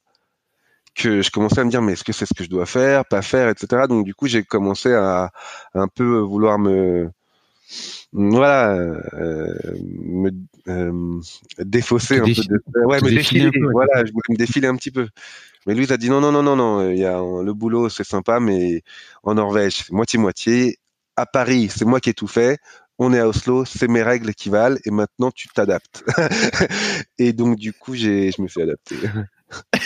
Que je commençais à me dire mais est-ce que c'est ce que je dois faire, pas faire, etc. Donc du coup j'ai commencé à, un peu vouloir me voilà euh, me euh, défausser un peu de, ouais me défiler, voilà je voulais me défiler un petit peu mais lui il a dit non non non non non il y a le boulot c'est sympa mais en Norvège moitié moitié à Paris c'est moi qui ai tout fait on est à Oslo, c'est mes règles qui valent, et maintenant tu t'adaptes. et donc du coup, j'ai, je me suis adapté.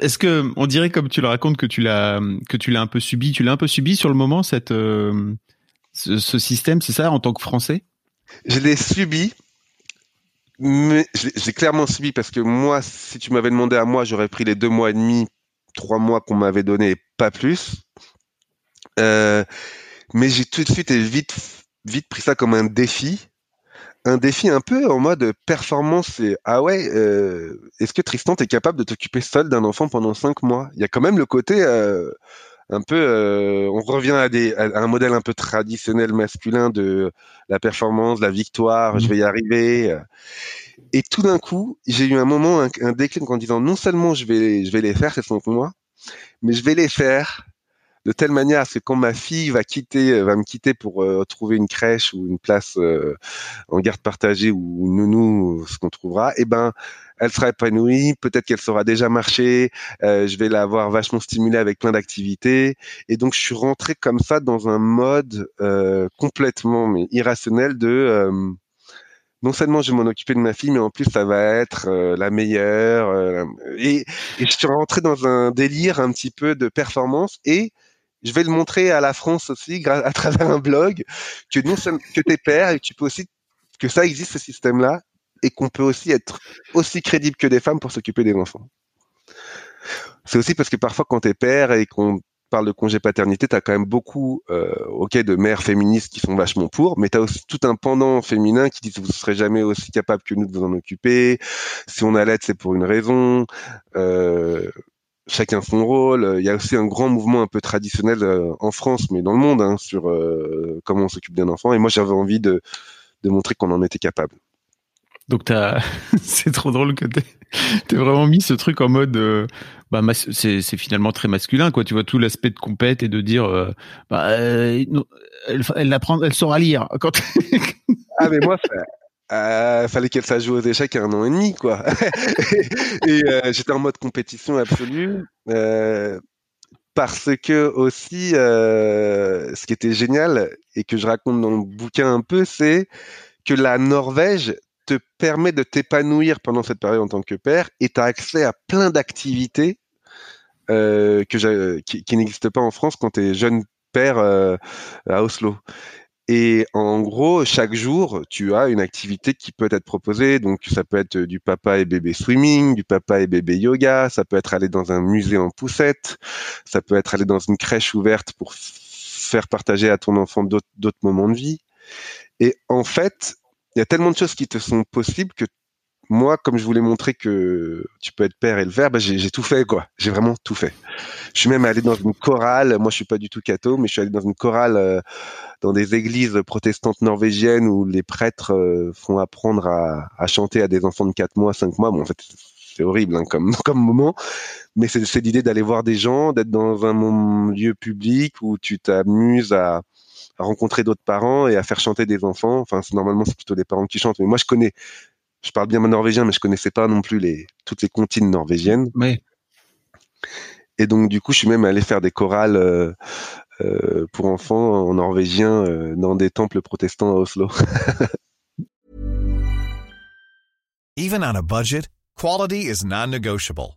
Est-ce que on dirait comme tu le racontes que tu l'as que tu l'as un peu subi, tu l'as un peu subi sur le moment cette euh, ce, système, c'est ça en tant que Français? Je l'ai subi, mais j'ai clairement subi parce que moi, si tu m'avais demandé à moi, j'aurais pris les deux mois et demi, trois mois qu'on m'avait donné, pas plus. Euh, mais j'ai tout de suite et vite vite pris ça comme un défi un défi un peu en mode performance et ah ouais euh, est-ce que Tristan est capable de t'occuper seul d'un enfant pendant cinq mois? Il y a quand même le côté euh, un peu euh, on revient à des à un modèle un peu traditionnel masculin de la performance la victoire je mmh. vais y arriver et tout d'un coup j'ai eu un moment un, un, déclic en disant non seulement je vais je vais les faire ces cinq mois mais je vais les faire de telle manière que quand ma fille va quitter, euh, va me quitter pour euh, trouver une crèche ou une place euh, en garde partagée ou nounou, ce qu'on trouvera, eh ben, elle sera épanouie, peut-être qu'elle saura déjà marcher, je vais l'avoir vachement stimulée avec plein d'activités, et donc je suis rentré comme ça dans un mode complètement mais irrationnel de non seulement je vais m'en occuper de ma fille, mais en plus ça va être la meilleure. et, et, je suis rentré dans un délire un petit peu de performance et je vais le montrer à la France aussi à travers un blog que non que t'es père et que tu peux aussi que ça existe ce système-là et qu'on peut aussi être aussi crédible que des femmes pour s'occuper des enfants. C'est aussi parce que parfois quand t'es père et qu'on parle de congé paternité, tu as quand même beaucoup euh, ok de mères féministes qui sont vachement pour, mais tu as aussi tout un pendant féminin qui dit que vous ne serez jamais aussi capable que nous de vous en occuper. Si on a l'aide, c'est pour une raison. Euh, chacun son rôle. Il y a aussi un grand mouvement un peu traditionnel euh, en France, mais dans le monde, hein, sur euh, comment on s'occupe d'un enfant. Et moi, j'avais envie de, de montrer qu'on en était capable. Donc c'est trop drôle que t'aies vraiment mis ce truc en mode, euh, bah c'est finalement très masculin quoi. Tu vois tout l'aspect de compète et de dire, bah, elle, elle apprend, elle saura lire. Quand ah mais moi, euh, fallait qu'elle sache jouer aux échecs un an et demi, quoi. et, euh, j'étais en mode compétition absolue. Euh, parce que aussi, euh, ce qui était génial et que je raconte dans le bouquin un peu, c'est que la Norvège te permet de t'épanouir pendant cette période en tant que père et tu as accès à plein d'activités que qui, qui n'existent pas en France quand tu es jeune père à Oslo. Et en gros, chaque jour, tu as une activité qui peut être proposée. Donc, ça peut être du papa et bébé swimming, du papa et bébé yoga, ça peut être aller dans un musée en poussette, ça peut être aller dans une crèche ouverte pour faire partager à ton enfant d'autres moments de vie. Et en fait, il y a tellement de choses qui te sont possibles que moi, comme je voulais montrer que tu peux être père et le faire, bah, j'ai tout fait, quoi. J'ai vraiment tout fait. Je suis même allé dans une chorale. Moi, je suis pas du tout catho, mais je suis allé dans une chorale euh, dans des églises protestantes norvégiennes où les prêtres euh, font apprendre à, chanter à des enfants de 4 mois, 5 mois. Bon, en fait, c'est horrible hein, comme, moment, mais c'est l'idée d'aller voir des gens, d'être dans un lieu public où tu t'amuses à, à rencontrer d'autres parents et à faire chanter des enfants. Enfin, normalement, c'est plutôt des parents qui chantent. Mais moi, je connais je parle bien norvégien, mais je connaissais pas non plus les toutes les comptines norvégiennes. Oui. Et donc du coup, je suis même allé faire des chorales euh, euh, pour enfants en norvégien euh, dans des temples protestants à Oslo. Even on a budget, quality is non-negotiable.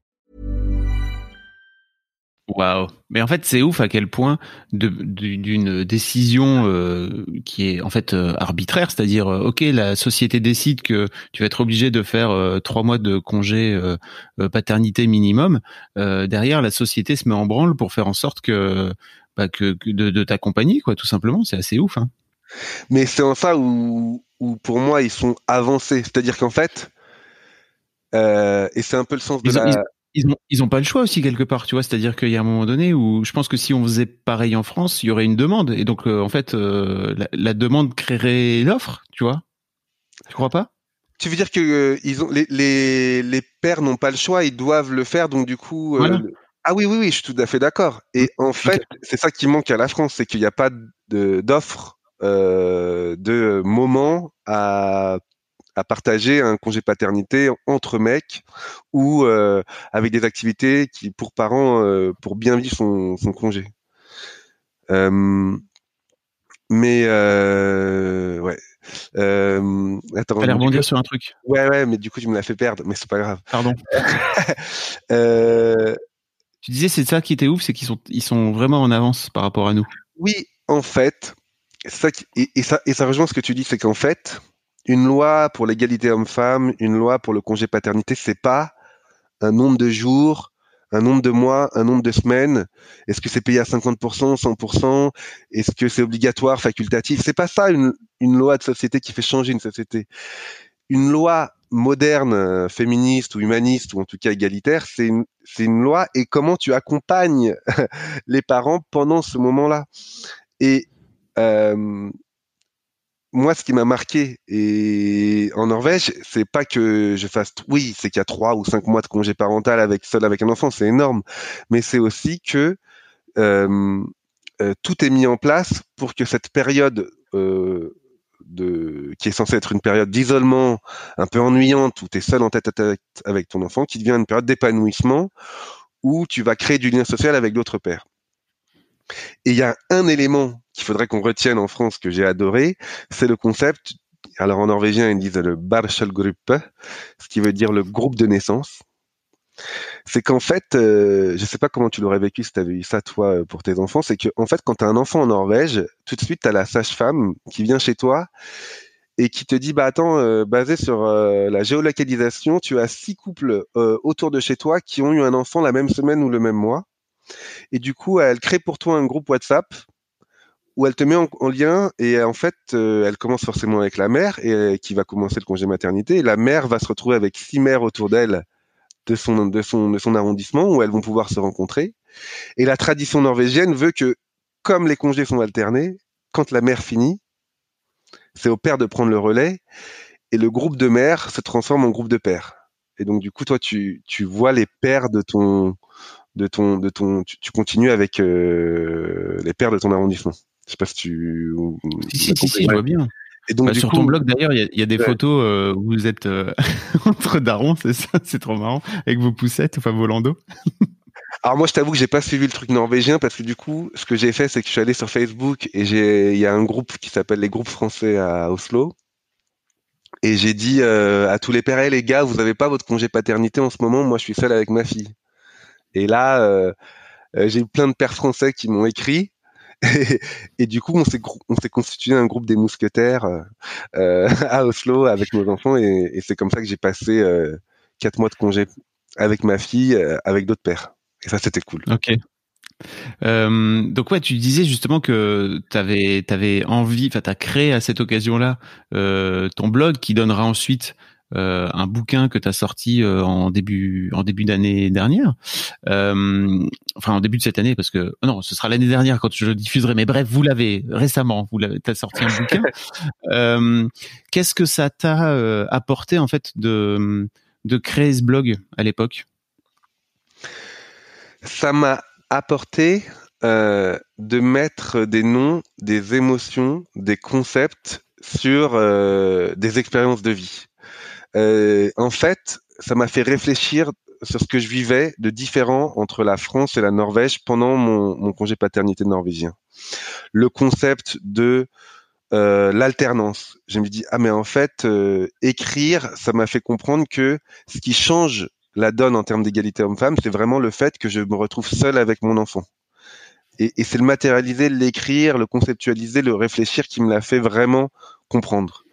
Waouh. Mais en fait, c'est ouf à quel point d'une décision euh, qui est en fait euh, arbitraire, c'est-à-dire, euh, ok, la société décide que tu vas être obligé de faire trois mois de congé paternité minimum. derrière, la société se met en branle pour faire en sorte que, bah, que, que de, de t'accompagner, quoi, tout simplement. C'est assez ouf. Hein. Mais c'est en ça où, où pour moi ils sont avancés. C'est-à-dire qu'en fait, et c'est un peu le sens de ont- la. Ils ils ont pas le choix aussi quelque part, tu vois. C'est-à-dire qu'il y a un moment donné où je pense que si on faisait pareil en France, il y aurait une demande et donc euh, en fait euh, la, la demande créerait l'offre, tu vois. Tu crois pas? Tu veux dire que euh, ils ont les, les, les pères n'ont pas le choix, ils doivent le faire, donc du coup. Voilà. Ah oui, oui, oui, je suis tout à fait d'accord. Et en fait, c'est ça qui manque à la France, c'est qu'il n'y a pas d'offre de moment à, à partager un congé paternité entre mecs ou euh, avec des activités qui pour parents euh, pour bien vivre son, son congé. Euh, mais euh, ouais. Attends. T'allais rebondir sur un truc. Ouais, ouais, mais du coup, tu me l'as fait perdre, mais c'est pas grave. Pardon. Tu disais c'est ça qui était ouf, c'est qu'ils sont ils sont vraiment en avance par rapport à nous. oui, en fait, ça, qui- et, et ça, et ça rejoint ce que tu dis, c'est qu'en fait, une loi pour l'égalité homme-femme, une loi pour le congé paternité, c'est pas un nombre de jours, un nombre de mois, un nombre de semaines. Est-ce que c'est payé à 50%, 100% Est-ce que c'est obligatoire, facultatif? C'est pas ça une, une loi de société qui fait changer une société. Une loi moderne, féministe ou humaniste, ou en tout cas égalitaire, c'est une, une loi et comment tu accompagnes les parents pendant ce moment-là? Et euh, moi, ce qui m'a marqué et en Norvège, c'est pas que je fasse, oui, c'est qu'il y a trois ou cinq mois de congé parental avec seul avec un enfant, c'est énorme, mais c'est aussi que euh, tout est mis en place pour que cette période euh, de, qui est censée être une période d'isolement un peu ennuyante où tu es seul en tête à tête avec ton enfant, qui devient une période d'épanouissement où tu vas créer du lien social avec d'autres pères. Et il y a un élément qu'il faudrait qu'on retienne en France que j'ai adoré, c'est le concept. Alors en norvégien, ils disent le Barselgruppe, ce qui veut dire le groupe de naissance. C'est qu'en fait, euh, je sais pas comment tu l'aurais vécu si tu avais eu ça toi euh, pour tes enfants, c'est que en fait, quand tu as un enfant en Norvège, tout de suite, tu as la sage-femme qui vient chez toi et qui te dit bah attends euh, basé sur euh, la géolocalisation tu as six couples euh, autour de chez toi qui ont eu un enfant la même semaine ou le même mois et du coup elle crée pour toi un groupe WhatsApp où elle te met en, en lien et en fait euh, elle commence forcément avec la mère et euh, qui va commencer le congé maternité la mère va se retrouver avec six mères autour d'elle de son de son de son arrondissement où elles vont pouvoir se rencontrer et la tradition norvégienne veut que comme les congés sont alternés quand la mère finit c'est au père de prendre le relais et le groupe de mères se transforme en groupe de pères. Et donc du coup toi tu, tu vois les pères de ton de ton de ton tu, continues avec euh, les pères de ton arrondissement. Je sais pas si tu Si si si, si je vois bien. Et donc Bah, du sur coup, ton blog d'ailleurs, il y a, il y a des Ouais. photos euh, où vous êtes euh, entre darons, c'est ça, c'est trop marrant, avec vos poussettes, enfin vos landaux. Alors moi, je t'avoue que j'ai pas suivi le truc norvégien parce que du coup, ce que j'ai fait, c'est que je suis allé sur Facebook et j'ai, il y a un groupe qui s'appelle les groupes français à Oslo. Et j'ai dit euh, à tous les pères, Eh, les gars, vous avez pas votre congé paternité en ce moment? Moi, je suis seul avec ma fille. Et là, euh, j'ai eu plein de pères français qui m'ont écrit. Et, du coup, on s'est constitué un groupe des mousquetaires euh, euh, à Oslo avec nos enfants et, c'est comme ça que j'ai passé euh, quatre mois de congé avec ma fille, avec d'autres pères. Et ça, c'était cool. Ok. Donc ouais, tu disais justement que t'avais avais envie, enfin t'as créé à cette occasion-là ton blog qui donnera ensuite euh, un bouquin que t'as sorti euh, en début en début d'année dernière, euh, enfin en début de cette année parce que oh non, ce sera l'année dernière quand je le diffuserai. Mais bref, vous l'avez récemment, vous l'avez, t'as sorti un bouquin. Qu'est-ce que ça t'a apporté en fait de de créer ce blog à l'époque? Ça m'a apporté de mettre des noms, des émotions, des concepts sur des expériences de vie. Euh, en fait, ça m'a fait réfléchir sur ce que je vivais de différent entre la France et la Norvège pendant mon, congé paternité norvégien. Le concept de euh, l'alternance. Je me dis ah mais en fait euh, écrire, ça m'a fait comprendre que ce qui change la donne en termes d'égalité homme-femme, c'est vraiment le fait que je me retrouve seul avec mon enfant. Et c'est le matérialiser, l'écrire, le conceptualiser, le réfléchir qui me l'a fait vraiment comprendre.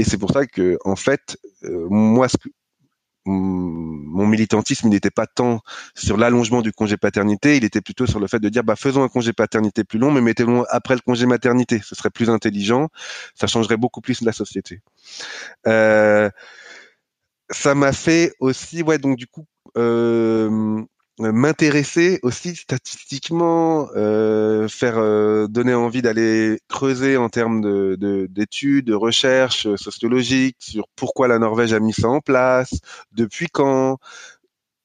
Et c'est pour ça que, en fait, euh, moi, mon militantisme il n'était pas tant sur l'allongement du congé paternité, il était plutôt sur le fait de dire bah faisons un congé paternité plus long, mais mettez-le après le congé maternité, ce serait plus intelligent, ça changerait beaucoup plus la société. Euh, ça m'a fait aussi ouais donc du coup euh, m'intéresser aussi statistiquement, euh, faire euh, donner envie d'aller creuser en termes de, d'études, de, recherches sociologiques sur pourquoi la Norvège a mis ça en place, depuis quand,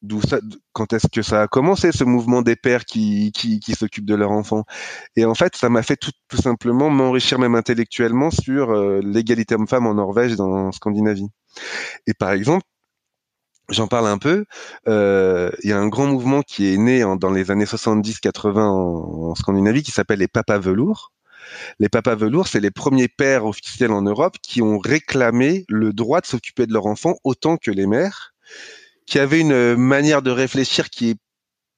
d'où ça, quand est-ce que ça a commencé ce mouvement des pères qui, qui, qui s'occupent de leurs enfants. Et en fait, ça m'a fait tout, tout simplement m'enrichir même intellectuellement sur euh, l'égalité homme-femme en Norvège et dans Scandinavie. Et par exemple, J'en parle un peu. Euh, il y a un grand mouvement qui est né dans les années 70-80 en, en, Scandinavie qui s'appelle les papas velours. Les papas velours, c'est les premiers pères officiels en Europe qui ont réclamé le droit de s'occuper de leurs enfants autant que les mères, qui avaient une manière de réfléchir qui est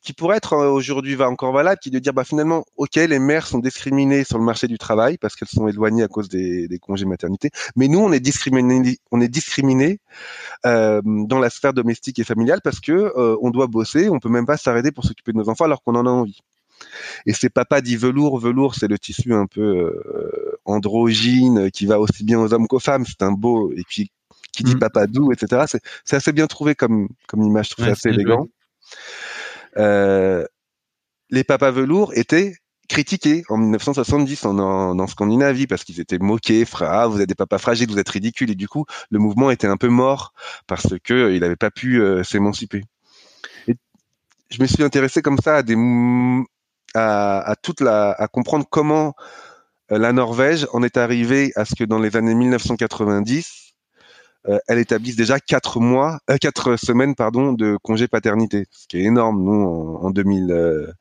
qui pourrait être euh, aujourd'hui va encore valable, qui est de dire bah finalement, ok, les mères sont discriminées sur le marché du travail parce qu'elles sont éloignées à cause des, des, congés maternité, mais nous on est discriminés, on est discriminés euh, dans la sphère domestique et familiale parce que euh, on doit bosser, on peut même pas s'arrêter pour s'occuper de nos enfants alors qu'on en a envie. Et c'est papa dit velours, velours c'est le tissu un peu euh, androgyne qui va aussi bien aux hommes qu'aux femmes, c'est un beau et puis qui dit mmh. papa doux, etc. C'est assez bien trouvé comme comme image, je trouve ouais, assez élégant. Les papas velours étaient critiqués en 1970 en, Scandinavie parce qu'ils étaient moqués, ah, vous êtes des papas fragiles, vous êtes ridicules et du coup le mouvement était un peu mort parce que euh, il n'avait pas pu euh, s'émanciper. Je me suis intéressé comme ça à des à, toute la à comprendre comment euh, la Norvège en est arrivée à ce que dans les années 1990 euh, elle établisse déjà quatre euh, semaines de congé paternité, ce qui est énorme. Nous en, en 2000, euh,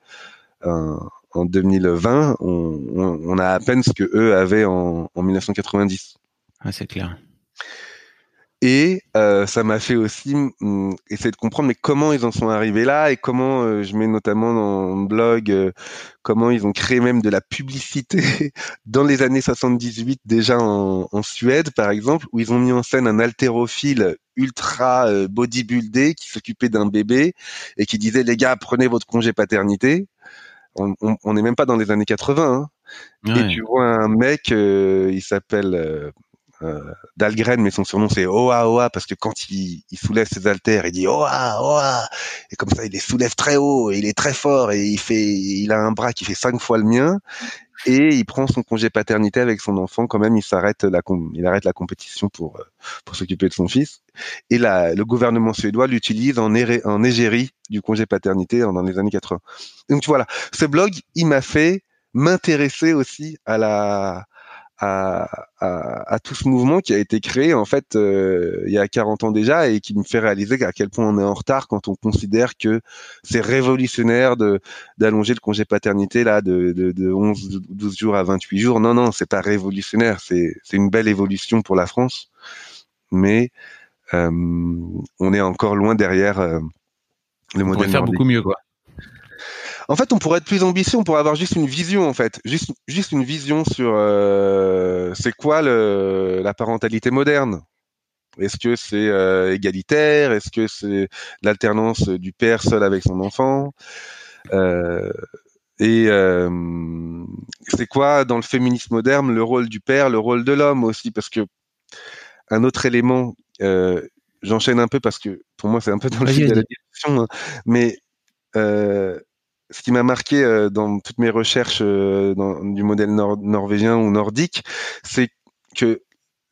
2020, on, a à peine ce que eux avaient en, en 1990. Ah, c'est clair. Et euh, ça m'a fait aussi mm, essayer de comprendre mais comment ils en sont arrivés là et comment euh, je mets notamment dans mon blog euh, comment ils ont créé même de la publicité dans les années 78 déjà en, en, Suède par exemple où ils ont mis en scène un haltérophile ultra euh, bodybuildé qui s'occupait d'un bébé et qui disait les gars prenez votre congé paternité. On n'est même pas dans les années 80. Hein. Ouais. Et tu vois un mec, euh, il s'appelle euh, Dahlgren, mais son surnom c'est Oa Oa parce que quand il, il soulève ses haltères, il dit Oa Oa et comme ça il les soulève très haut et il est très fort et il fait, il a un bras qui fait cinq fois le mien et il prend son congé paternité avec son enfant quand même. Il s'arrête la, il arrête la compétition pour pour s'occuper de son fils et la, le gouvernement suédois l'utilise en, en égérie du congé paternité dans les années 80. Donc voilà, ce blog il m'a fait m'intéresser aussi à la à, à, à, tout ce mouvement qui a été créé en fait euh, il y a 40 ans déjà et qui me fait réaliser à quel point on est en retard quand on considère que c'est révolutionnaire de d'allonger le congé paternité là de, de, de 11 12 jours à 28 jours. Non non c'est pas révolutionnaire c'est c'est une belle évolution pour la France. Mais euh, on est encore loin derrière euh, le modèle on faire beaucoup mieux quoi en fait, on pourrait être plus ambitieux, on pourrait avoir juste une vision, en fait, juste, juste une vision sur euh, c'est quoi le, la parentalité moderne? Est-ce que c'est euh, égalitaire? Est-ce que c'est l'alternance du père seul avec son enfant? Euh, Et euh, c'est quoi dans le féminisme moderne le rôle du père, le rôle de l'homme aussi? Parce que un autre élément, euh, j'enchaîne un peu parce que pour moi c'est un peu dans le fil de la discussion, hein, mais euh, ce qui m'a marqué euh, dans toutes mes recherches euh, du modèle nor norvégien ou nordique, c'est que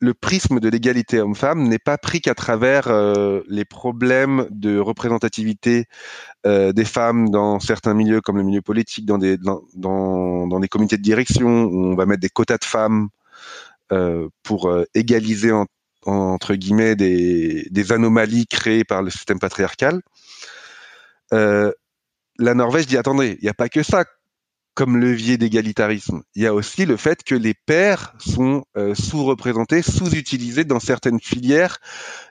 le prisme de l'égalité homme-femme n'est pas pris qu'à travers euh, les problèmes de représentativité des femmes dans certains milieux comme le milieu politique, dans des comités de direction où on va mettre des quotas de femmes pour égaliser entre guillemets des, anomalies créées par le système patriarcal. La Norvège dit attendez, il n'y a pas que ça comme levier d'égalitarisme. Il y a aussi le fait que les pères sont euh, sous-représentés, sous-utilisés dans certaines filières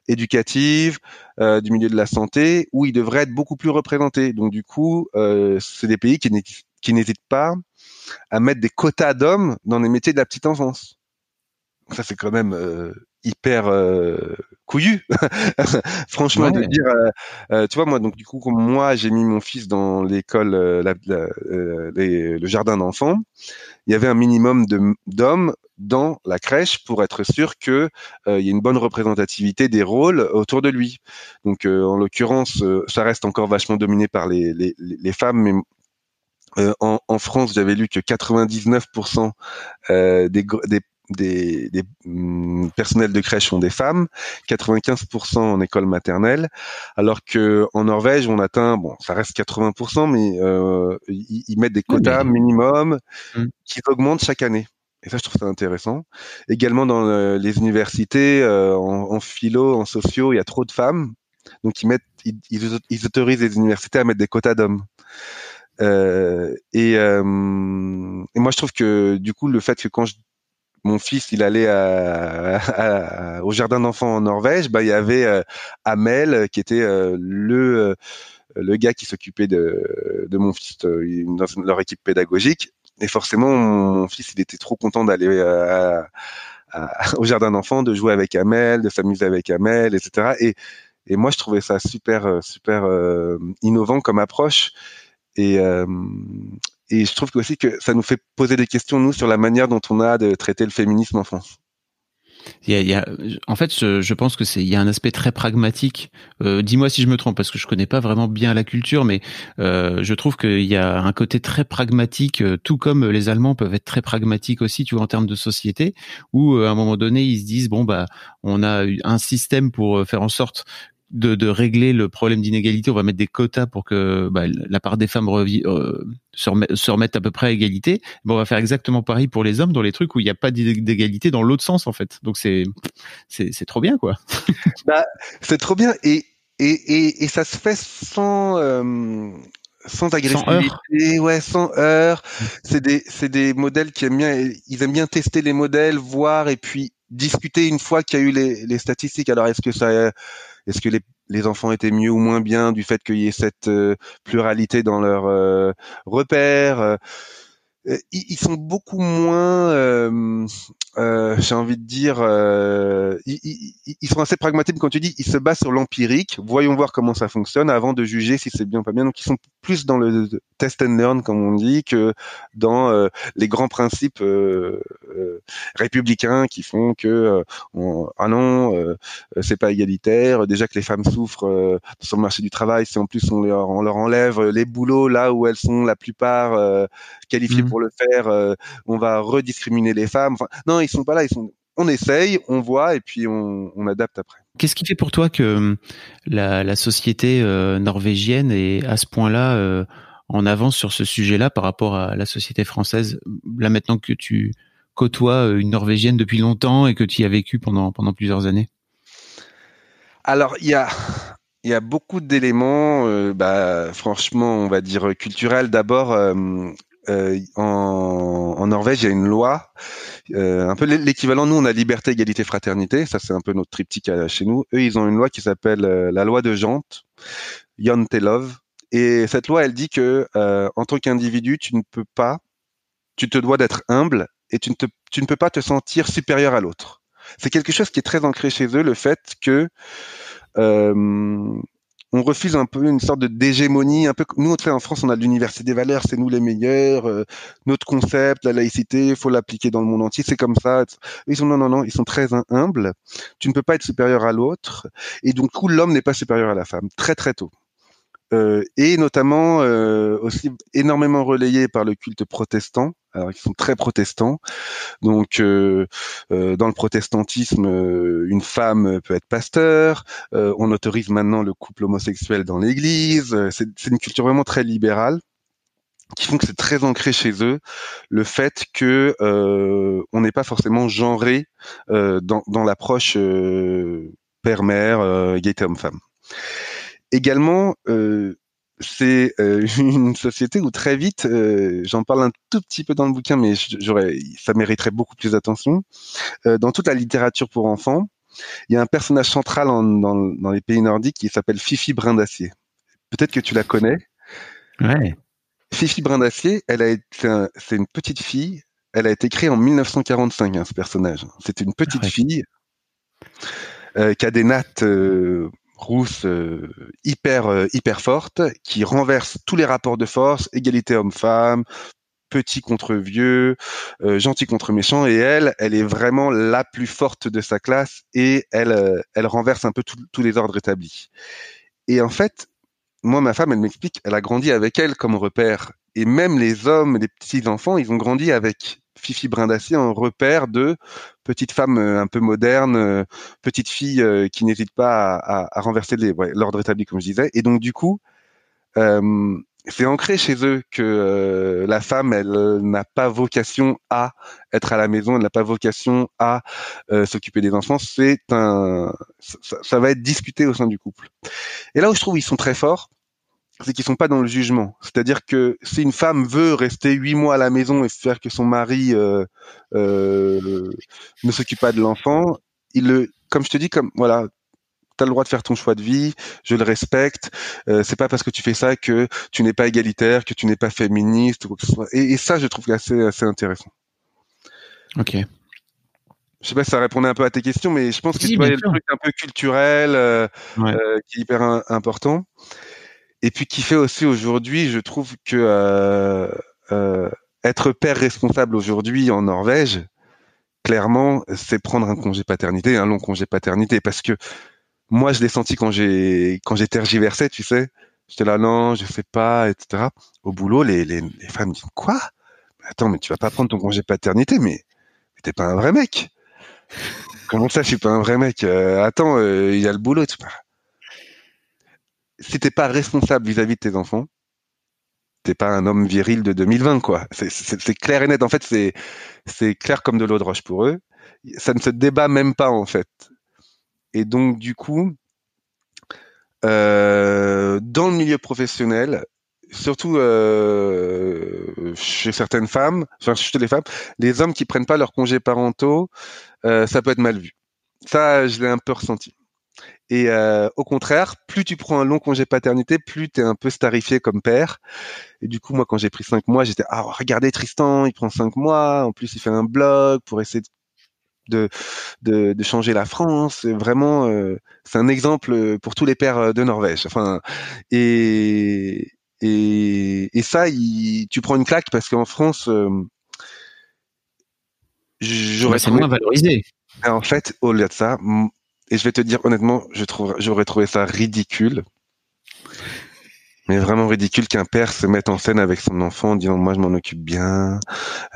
éducatives, euh, du milieu de la santé, où ils devraient être beaucoup plus représentés. Donc du coup, euh, c'est des pays qui n'hésitent pas à mettre des quotas d'hommes dans les métiers de la petite enfance. Ça, c'est quand même hyper couillu, franchement, de dire, euh, euh, tu vois, moi, donc du coup, comme moi, j'ai mis mon fils dans l'école, euh, le jardin d'enfants, il y avait un minimum d'hommes dans la crèche pour être sûr que il y ait une bonne représentativité des rôles autour de lui. Donc, en l'occurrence, ça reste encore vachement dominé par les, les, les femmes, mais en, en, France, j'avais lu que 99% euh, des, des, des, des mm, personnels de crèche sont des femmes, 95% en école maternelle, alors que en Norvège on atteint, bon, ça reste 80%, mais euh, ils, mettent des quotas minimum mmh. qui augmentent chaque année. Et ça, je trouve ça intéressant. Également dans les universités, euh, en, philo, en sociaux, il y a trop de femmes, donc ils mettent, ils, ils autorisent les universités à mettre des quotas d'hommes. Euh, et, euh, et, moi, je trouve que du coup, le fait que quand je mon fils, il allait au jardin d'enfants en Norvège, bah, il y avait euh, Amel qui était euh, le euh, le gars qui s'occupait de, de mon fils dans leur équipe pédagogique. Et forcément, mon fils, il était trop content d'aller au jardin d'enfants, de jouer avec Amel, de s'amuser avec Amel, etc. Et, et moi, je trouvais ça super, super innovant comme approche. Et, et je trouve aussi que ça nous fait poser des questions nous sur la manière dont on a de traiter le féminisme en France. Il y a, il y a, en fait, je, pense que c'est il y a un aspect très pragmatique. Euh, dis-moi si je me trompe parce que je connais pas vraiment bien la culture, mais euh, je trouve qu'il y a un côté très pragmatique, euh, tout comme les Allemands peuvent être très pragmatiques aussi, tu vois, en termes de société, où à un moment donné ils se disent bon bah on a un système pour faire en sorte de, de, régler le problème d'inégalité, on va mettre des quotas pour que bah, la part des femmes euh, se, remette, à peu près à égalité. Bon, on va faire exactement pareil pour les hommes dans les trucs où il n'y a pas d'égalité dans l'autre sens en fait. Donc c'est c'est trop bien quoi. bah, c'est trop bien et, et, et, et, ça se fait sans euh, sans agressivité, ouais, sans heurts. C'est des c'est des modèles qui aiment bien ils aiment bien tester les modèles, voir et puis discuter une fois qu'il y a eu les, les statistiques. Alors est-ce que ça est-ce que les, enfants étaient mieux ou moins bien du fait qu'il y ait cette euh, pluralité dans leurs euh, repères euh, ils, sont beaucoup moins, j'ai envie de dire, ils, ils, sont assez pragmatiques quand tu dis, ils se basent sur l'empirique. Voyons voir comment ça fonctionne avant de juger si c'est bien ou pas bien. Donc ils sont plus dans le test and learn, comme on dit, que dans les grands principes républicains qui font que ah non, c'est pas égalitaire. Déjà que les femmes souffrent sur le marché du travail, si en plus on leur, on enlève les boulots là où elles sont la plupart qualifiées mmh. Le faire, on va rediscriminer les femmes. Enfin, non, ils sont pas là. Ils sont on essaye, on voit et puis on, on adapte après. Qu'est-ce qui fait pour toi que la, la société norvégienne est à ce point-là en avance sur ce sujet-là par rapport à la société française? Là maintenant que tu côtoies une Norvégienne depuis longtemps et que tu y as vécu pendant, pendant plusieurs années Alors, il y a, il y a beaucoup d'éléments, euh, bah, franchement, on va dire culturels. D'abord, euh, euh, en, Norvège, il y a une loi, un peu l'équivalent. Nous, on a liberté, égalité, fraternité. Ça, c'est un peu notre triptyque chez nous. Eux, ils ont une loi qui s'appelle la loi de Jante, Love. Et cette loi, elle dit que en tant qu'individu, tu ne peux pas, tu te dois d'être humble et tu ne, peux pas te sentir supérieur à l'autre. C'est quelque chose qui est très ancré chez eux, le fait que euh, on refuse un peu une sorte de d'hégémonie, un peu. Nous, en France, on a l'université des valeurs, c'est nous les meilleurs. Euh, notre concept, la laïcité, faut l'appliquer dans le monde entier, c'est comme ça. Ils sont non, non, non, ils sont très humbles. Tu ne peux pas être supérieur à l'autre, et donc, l'homme n'est pas supérieur à la femme, très très tôt. Euh, et notamment euh, aussi énormément relayé par le culte protestant. Alors ils sont très protestants. Donc euh, dans le protestantisme, une femme peut être pasteur. on autorise maintenant le couple homosexuel dans l'Église. C'est une culture vraiment très libérale. qui font que c'est très ancré chez eux le fait que euh, on n'est pas forcément genré euh, dans, dans l'approche euh, père-mère, égalité homme-femme. Également, euh, c'est euh, une société où très vite, euh, j'en parle un tout petit peu dans le bouquin, mais j'aurais, ça mériterait beaucoup plus d'attention. Euh, dans toute la littérature pour enfants, il y a un personnage central en, dans, dans, les pays nordiques qui s'appelle Fifi Brin d'Acier. Peut-être que tu la connais. Ouais. Fifi Brin d'Acier, elle a été, c'est une petite fille. Elle a été créée en 1945, hein, ce personnage. C'est une petite ouais. fille euh, qui a des nattes euh, rousses euh, hyper hyper fortes, qui renverse tous les rapports de force, égalité homme-femme, petit contre vieux, euh, gentil contre méchant, et elle, elle est vraiment la plus forte de sa classe et elle, euh, elle renverse un peu tous les ordres établis. Et en fait, moi, ma femme, elle m'explique, elle a grandi avec elle comme repère. Et même les hommes, les petits enfants, ils ont grandi avec Fifi Brindacier en repère de petite femme euh, un peu moderne, petite fille qui n'hésite pas à, renverser l'ordre établi, comme je disais. Et donc, du coup, euh, c'est ancré chez eux que euh, la femme, elle euh, n'a pas vocation à être à la maison, elle n'a pas vocation à euh, s'occuper des enfants. C'est un, ça, ça, va être discuté au sein du couple. Et là où je trouve ils sont très forts, c'est qu'ils sont pas dans le jugement. C'est-à-dire que si une femme veut rester huit mois à la maison et faire que son mari euh, euh, ne s'occupe pas de l'enfant, il le, comme je te dis, comme voilà, tu as le droit de faire ton choix de vie, je le respecte. Euh, c'est pas parce que tu fais ça que tu n'es pas égalitaire, que tu n'es pas féministe ou quoi que ce soit. Et, et ça, je trouve assez assez intéressant. Ok. Je sais pas si ça répondait un peu à tes questions, mais je pense que tu vois, il y a le truc un peu culturel ouais. euh, qui est hyper un, important. Et puis qui fait aussi aujourd'hui, je trouve que euh, euh, être père responsable aujourd'hui en Norvège, clairement, c'est prendre un congé paternité, un long congé paternité, parce que moi, je l'ai senti quand j'ai quand j'ai tergiversé, tu sais. J'étais là, non, je sais pas, etc. Au boulot, les, les, les femmes disent quoi? Attends, mais tu vas pas prendre ton congé paternité, mais, t'es pas un vrai mec. Comment ça, je suis pas un vrai mec? Euh, Attends, il y a le boulot. Tu... Si t'es pas responsable vis-à-vis -vis de tes enfants, t'es pas un homme viril de 2020, quoi. C'est clair et net. En fait, c'est c'est clair comme de l'eau de roche pour eux. Ça ne se débat même pas, en fait. Et donc, du coup, euh, dans le milieu professionnel, surtout euh, chez certaines femmes, enfin chez les femmes, les hommes qui prennent pas leurs congés parentaux, euh, ça peut être mal vu. Ça, je l'ai un peu ressenti. Et euh, au contraire, plus tu prends un long congé paternité, plus tu es un peu starifié comme père. Et du coup, moi, quand j'ai pris cinq mois, j'étais ah regardez Tristan, il prend cinq mois. En plus, il fait un blog pour essayer de de, de, changer la France. Vraiment, euh, c'est un exemple pour tous les pères de Norvège. Enfin, et et, et ça, il, tu prends une claque parce qu'en France, euh, j'aurais trouvé moins valorisé. En fait, au-delà de ça, et je vais te dire honnêtement, je j'aurais trouvé ça ridicule mais vraiment ridicule qu'un père se mette en scène avec son enfant en disant moi je m'en occupe bien,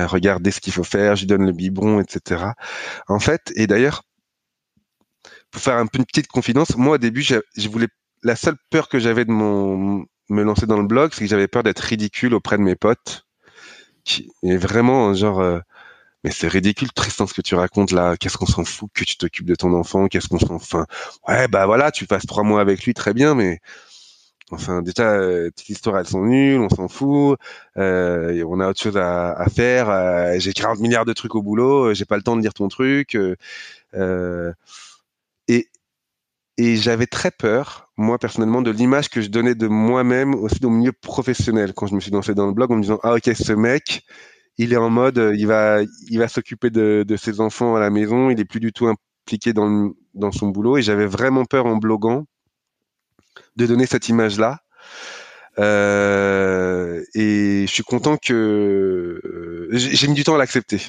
euh, regardez ce qu'il faut faire, je lui donne le biberon, etc. En fait, et d'ailleurs, pour faire une petite confidence, moi au début, voulais la seule peur que j'avais de me lancer dans le blog, c'est que j'avais peur d'être ridicule auprès de mes potes. Est vraiment genre euh, c'est ridicule Tristan ce que tu racontes là. Qu'est-ce qu'on s'en fout que tu t'occupes de ton enfant? Qu'est-ce qu'on s'en enfin ouais bah voilà tu passes trois mois avec lui très bien mais Enfin, déjà, euh, toutes histoires, elles sont nulles, on s'en fout. Euh, on a autre chose à, faire. Euh, j'ai 40 milliards de trucs au boulot. J'ai pas le temps de lire ton truc. Euh, et et j'avais très peur, moi personnellement, de l'image que je donnais de moi-même aussi au milieu professionnel quand je me suis lancé dans le blog en me disant ah ok ce mec il est en mode il va il va s'occuper de, ses enfants à la maison il est plus du tout impliqué dans dans son boulot et j'avais vraiment peur en bloguant de donner cette image-là. Euh, et je suis content que euh, j'ai mis du temps à l'accepter.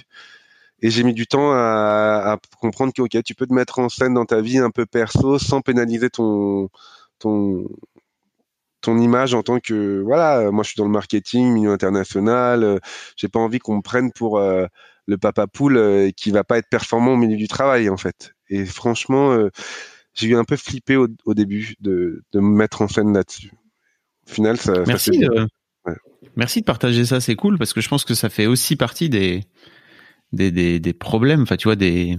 Et j'ai mis du temps à, à comprendre que ok, tu peux te mettre en scène dans ta vie un peu perso sans pénaliser ton ton ton image en tant que voilà, moi je suis dans le marketing, milieu international, euh, j'ai pas envie qu'on me prenne pour euh, le papa poule euh, qui va pas être performant au milieu du travail en fait. Et franchement, euh, j'ai eu un peu flippé au, au, début de, de me mettre en scène là-dessus. Au final, ça. Merci. ça de... ouais. Merci de partager ça, c'est cool parce que je pense que ça fait aussi partie des des, des, des problèmes, enfin tu vois des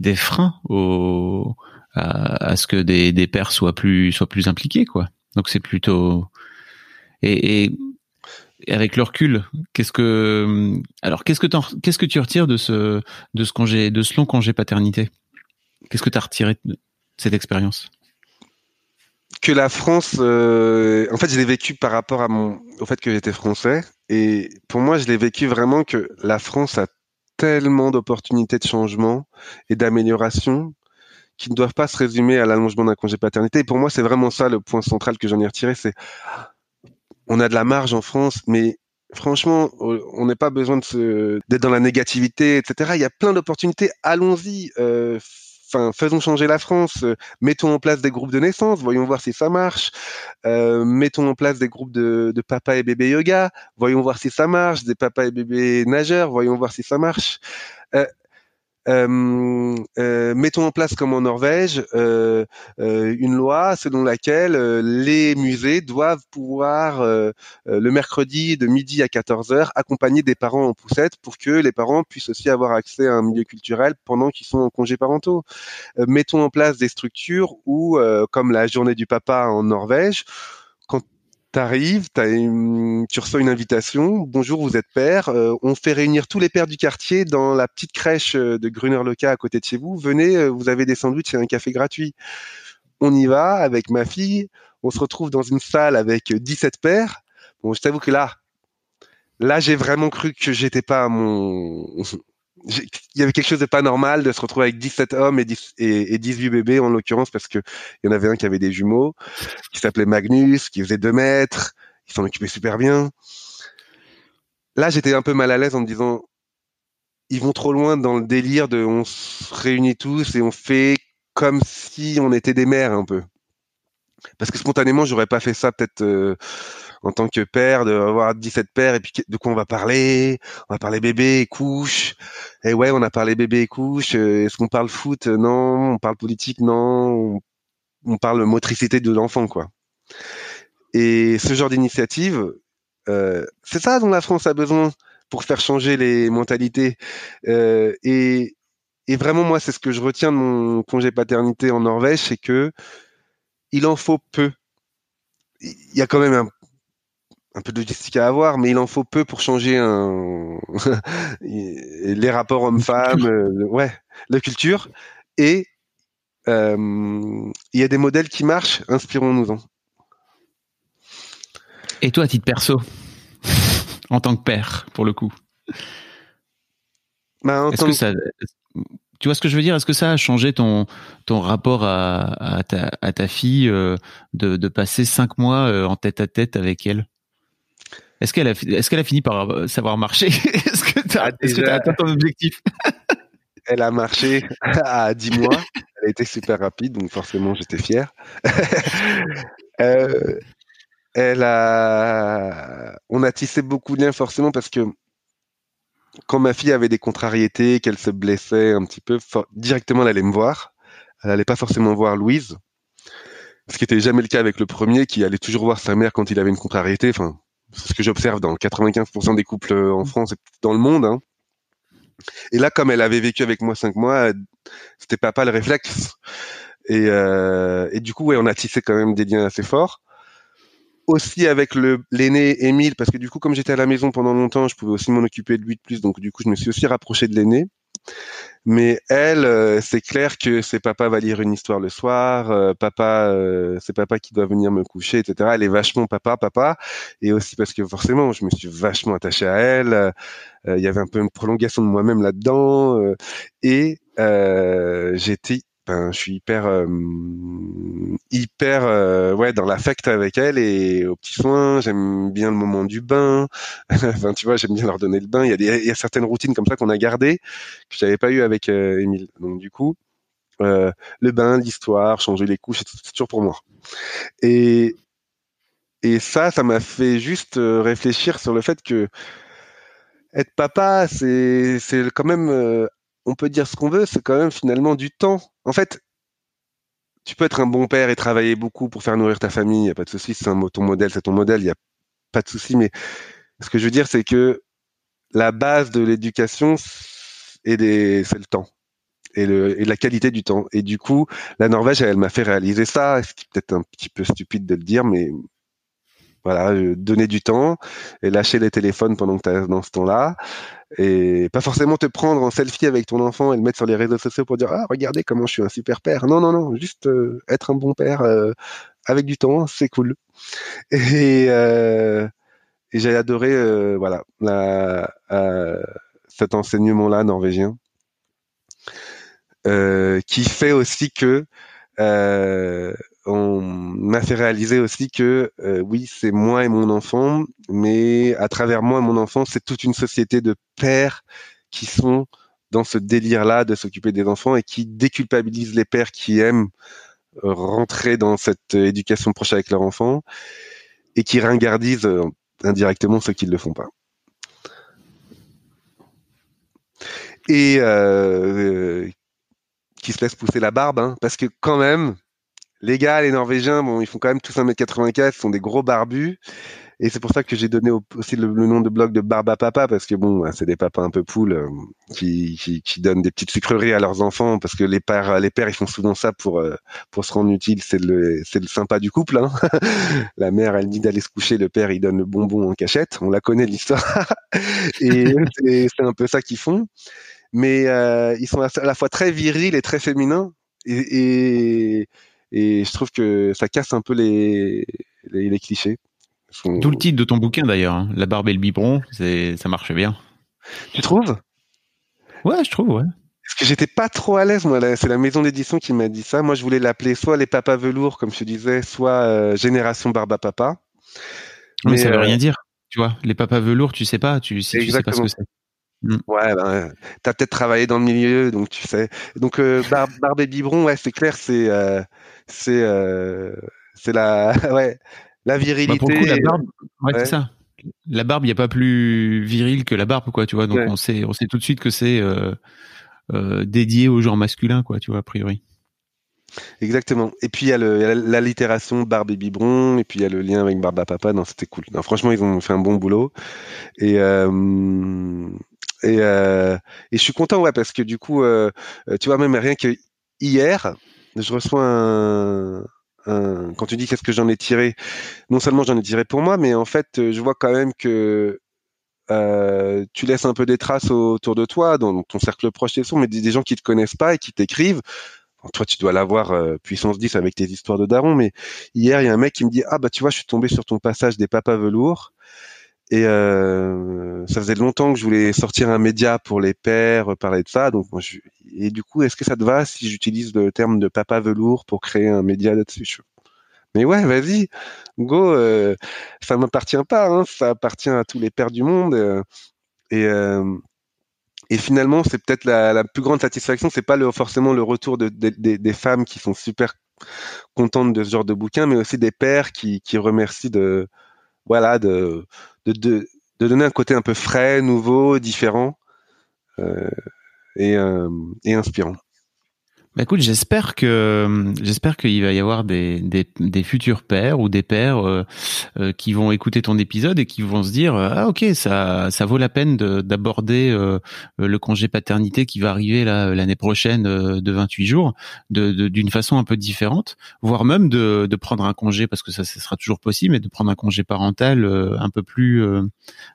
des freins au à, à ce que des, des pères soient plus soient plus impliqués quoi. Donc c'est plutôt et, avec le recul, qu'est-ce que alors qu'est-ce que tu retires de ce de ce congé de ce long congé paternité? Qu'est-ce que tu as retiré de cette expérience? Que la France, euh, en fait, je l'ai vécu par rapport au fait que j'étais français. Et pour moi, je l'ai vécu vraiment que la France a tellement d'opportunités de changement et d'amélioration qui ne doivent pas se résumer à l'allongement d'un congé paternité. Et pour moi, c'est vraiment ça le point central que j'en ai retiré. C'est, on a de la marge en France, mais franchement, on n'a pas besoin de d'être dans la négativité, etc. Il y a plein d'opportunités. Allons-y. Euh, enfin, faisons changer la France. Euh, mettons en place des groupes de naissance. Voyons voir si ça marche. Euh, mettons en place des groupes de, papa et bébé yoga. Voyons voir si ça marche. Des papas et bébés nageurs. Voyons voir si ça marche. Euh, euh, euh, mettons en place comme en Norvège euh, une loi selon laquelle les musées doivent pouvoir le mercredi de midi à 14h accompagner des parents en poussette pour que les parents puissent aussi avoir accès à un milieu culturel pendant qu'ils sont en congé parentaux. mettons en place des structures où, comme la journée du papa en Norvège, T'arrives, tu reçois une invitation. Bonjour, vous êtes père. Euh, on fait réunir tous les pères du quartier dans la petite crèche euh, de Gruner-Loca à côté de chez vous. Venez, euh, vous avez des sandwichs et un café gratuit. On y va avec ma fille. On se retrouve dans une salle avec 17 pères. Bon, je t'avoue que là, là, j'ai vraiment cru que j'étais pas à mon, il y avait quelque chose de pas normal de se retrouver avec 17 hommes et, 10, et, 18 bébés en l'occurrence parce que il y en avait un qui avait des jumeaux, qui s'appelait Magnus, qui faisait 2 mètres, il s'en occupait super bien. Là, j'étais un peu mal à l'aise en me disant, ils vont trop loin dans le délire de on se réunit tous et on fait comme si on était des mères un peu. Parce que spontanément, j'aurais pas fait ça peut-être euh, en tant que père, d'avoir 17 pères, et puis de quoi on va parler? On va parler bébé et couche. Et ouais, on a parlé bébé et couche. Euh, est-ce qu'on parle foot? Non. On parle politique? Non. On parle motricité de l'enfant, quoi. Et ce genre d'initiative, euh, c'est ça dont la France a besoin pour faire changer les mentalités. Euh, et, et vraiment, moi, c'est ce que je retiens de mon congé paternité en Norvège, c'est que il en faut peu. Il y a quand même un, un peu de logistique à avoir, mais il en faut peu pour changer un... les rapports hommes-femmes, euh, ouais, la culture. Et euh, il y a des modèles qui marchent, inspirons-nous-en. Et toi, à titre perso, en tant que père, pour le coup, bah, est-ce que ça, tu vois ce que je veux dire? Est-ce que ça a changé ton ton rapport à, à, ta, à ta, fille euh, de, de, passer cinq mois en tête à tête avec elle? Est-ce qu'elle a, est-ce qu'elle a fini par euh, savoir marcher? Est-ce que tu as, ah, atteint ton objectif? Elle a marché à 10 mois. Elle a été super rapide, donc forcément j'étais fier. euh, elle a, on a tissé beaucoup de liens forcément parce que quand ma fille avait des contrariétés, qu'elle se blessait un petit peu, directement elle allait me voir. Elle allait pas forcément voir Louise, ce qui était jamais le cas avec le premier, qui allait toujours voir sa mère quand il avait une contrariété. Enfin, c'est ce que j'observe dans 95% des couples euh, en. France et dans le monde. Hein. Et là, comme elle avait vécu avec moi cinq mois, c'était pas le réflexe. Et, euh, et du coup, ouais, on a tissé quand même des liens assez forts. Aussi avec le l'aîné Émile, parce que du coup, comme j'étais à la maison pendant longtemps, je pouvais aussi m'en occuper de lui de plus. Donc du coup, je me suis aussi rapproché de l'aîné. Mais elle, euh, c'est clair que c'est papa va lire une histoire le soir, euh, papa, euh, c'est papa qui doit venir me coucher, etc. Elle est vachement papa, papa, et aussi parce que forcément, je me suis vachement attaché à elle. Il y avait un peu une prolongation de moi-même là-dedans, et j'étais ben, je suis hyper euh, hyper euh, ouais dans l'affect avec elle et aux petits soins j'aime bien le moment du bain. Enfin tu vois j'aime bien leur donner le bain. Il y a des, il y a certaines routines comme ça qu'on a gardées que j'avais pas eu avec euh, Émile. Donc du coup le bain l'histoire changer les couches c'est toujours pour moi. Et et ça ça m'a fait juste réfléchir sur le fait que être papa c'est c'est quand même on peut dire ce qu'on veut, c'est quand même finalement du temps. En fait, tu peux être un bon père et travailler beaucoup pour faire nourrir ta famille, il n'y a pas de souci, c'est ton modèle, c'est ton modèle, il n'y a pas de souci. Mais ce que je veux dire, c'est que la base de l'éducation, c'est le temps et, la qualité du temps. Et du coup, la Norvège, elle, m'a fait réaliser ça. Ce qui est peut-être un petit peu stupide de le dire, mais voilà, euh, donner du temps et lâcher les téléphones pendant que tu es dans ce temps-là. Et pas forcément te prendre en selfie avec ton enfant et le mettre sur les réseaux sociaux pour dire ah regardez comment je suis un super père. Non non non, juste euh, être un bon père euh, avec du temps, c'est cool. Et, j'ai adoré voilà cet enseignement-là norvégien. Qui fait aussi que on m'a fait réaliser aussi que euh, oui, c'est moi et mon enfant, mais à travers moi et mon enfant, c'est toute une société de pères qui sont dans ce délire-là de s'occuper des enfants et qui déculpabilisent les pères qui aiment rentrer dans cette éducation proche avec leur enfant et qui ringardisent indirectement ceux qui ne le font pas. Et euh, qui se laisse pousser la barbe, hein, parce que quand même, les gars, les Norvégiens, bon, ils font quand même tous 1m84, ils sont des gros barbus. Et c'est pour ça que j'ai donné aussi le, nom de blog de Barba Papa, parce que bon, c'est des papas un peu poules euh, qui, donnent des petites sucreries à leurs enfants, parce que les pères, les pères, ils font souvent ça pour euh, pour se rendre utile. C'est le le sympa du couple. Hein. la mère, elle dit d'aller se coucher, le père, il donne le bonbon en cachette. On la connaît l'histoire. et c'est un peu ça qu'ils font mais euh, ils sont à la fois très virils et très féminins. Et, et, je trouve que ça casse un peu les, les, les clichés. D'où le titre de ton bouquin d'ailleurs, hein. La barbe et le biberon, ça marche bien. Tu trouves? Ouais, je trouve, ouais. Parce que j'étais pas trop à l'aise, moi. C'est la maison d'édition qui m'a dit ça. Moi, je voulais l'appeler soit les papas velours, comme je te disais, soit euh, Génération Barbe à Papa. Mais, ça veut euh, rien dire. Tu vois, les papas velours, tu sais pas, tu, si tu sais pas ce que c'est. Mm. Ouais, ben, t'as peut-être travaillé dans le milieu, donc tu sais. Donc euh, barbe, et biberon, ouais, c'est clair, c'est euh, c'est euh, c'est la ouais la virilité. Bah, la barbe, ouais, c'est ça. La barbe, il y a pas plus viril que la barbe, quoi, tu vois. Donc on sait on sait tout de suite que c'est euh, euh, dédié au genre masculin, quoi, tu vois, a priori. Exactement. Et puis il y a l'allitération barbe et biberon, et puis il y a le lien avec barbe à papa. Non, c'était cool. Non, franchement, ils ont fait un bon boulot. Et et, euh, et je suis content, ouais, parce que du coup, euh, tu vois, même rien que hier, je reçois un, un quand tu dis qu'est-ce que j'en ai tiré, non seulement j'en ai tiré pour moi, mais en fait, je vois quand même que euh, tu laisses un peu des traces autour de toi, dans ton cercle proche et son, mais des, gens qui te connaissent pas et qui t'écrivent. toi, tu dois l'avoir euh, puissance 10 avec tes histoires de daron, mais hier, il y a un mec qui me dit, ah bah tu vois, je suis tombé sur ton passage des papas velours. Et euh, ça faisait longtemps que je voulais sortir un média pour les pères, parler de ça. Donc, je... et du coup, est-ce que ça te va si j'utilise le terme de papa velours pour créer un média là-dessus Mais ouais, vas-y, go. Euh, ça m'appartient pas, hein, ça appartient à tous les pères du monde. Euh, et euh, et finalement, c'est peut-être la, plus grande satisfaction. C'est pas forcément le retour de, de, des femmes qui sont super contentes de ce genre de bouquin, mais aussi des pères qui, qui remercient de voilà de de, de, de, donner un côté un peu frais, nouveau, différent euh, et, euh, et inspirant. Bah écoute, j'espère que j'espère qu'il va y avoir des, des, des, futurs pères ou des pères euh, euh qui vont écouter ton épisode et qui vont se dire ah ok ça ça vaut la peine d'aborder euh, le congé paternité qui va arriver l'année prochaine euh, de 28 jours de d'une façon un peu différente, voire même de, de prendre un congé parce que ça, ça sera toujours possible, mais de prendre un congé parental un peu plus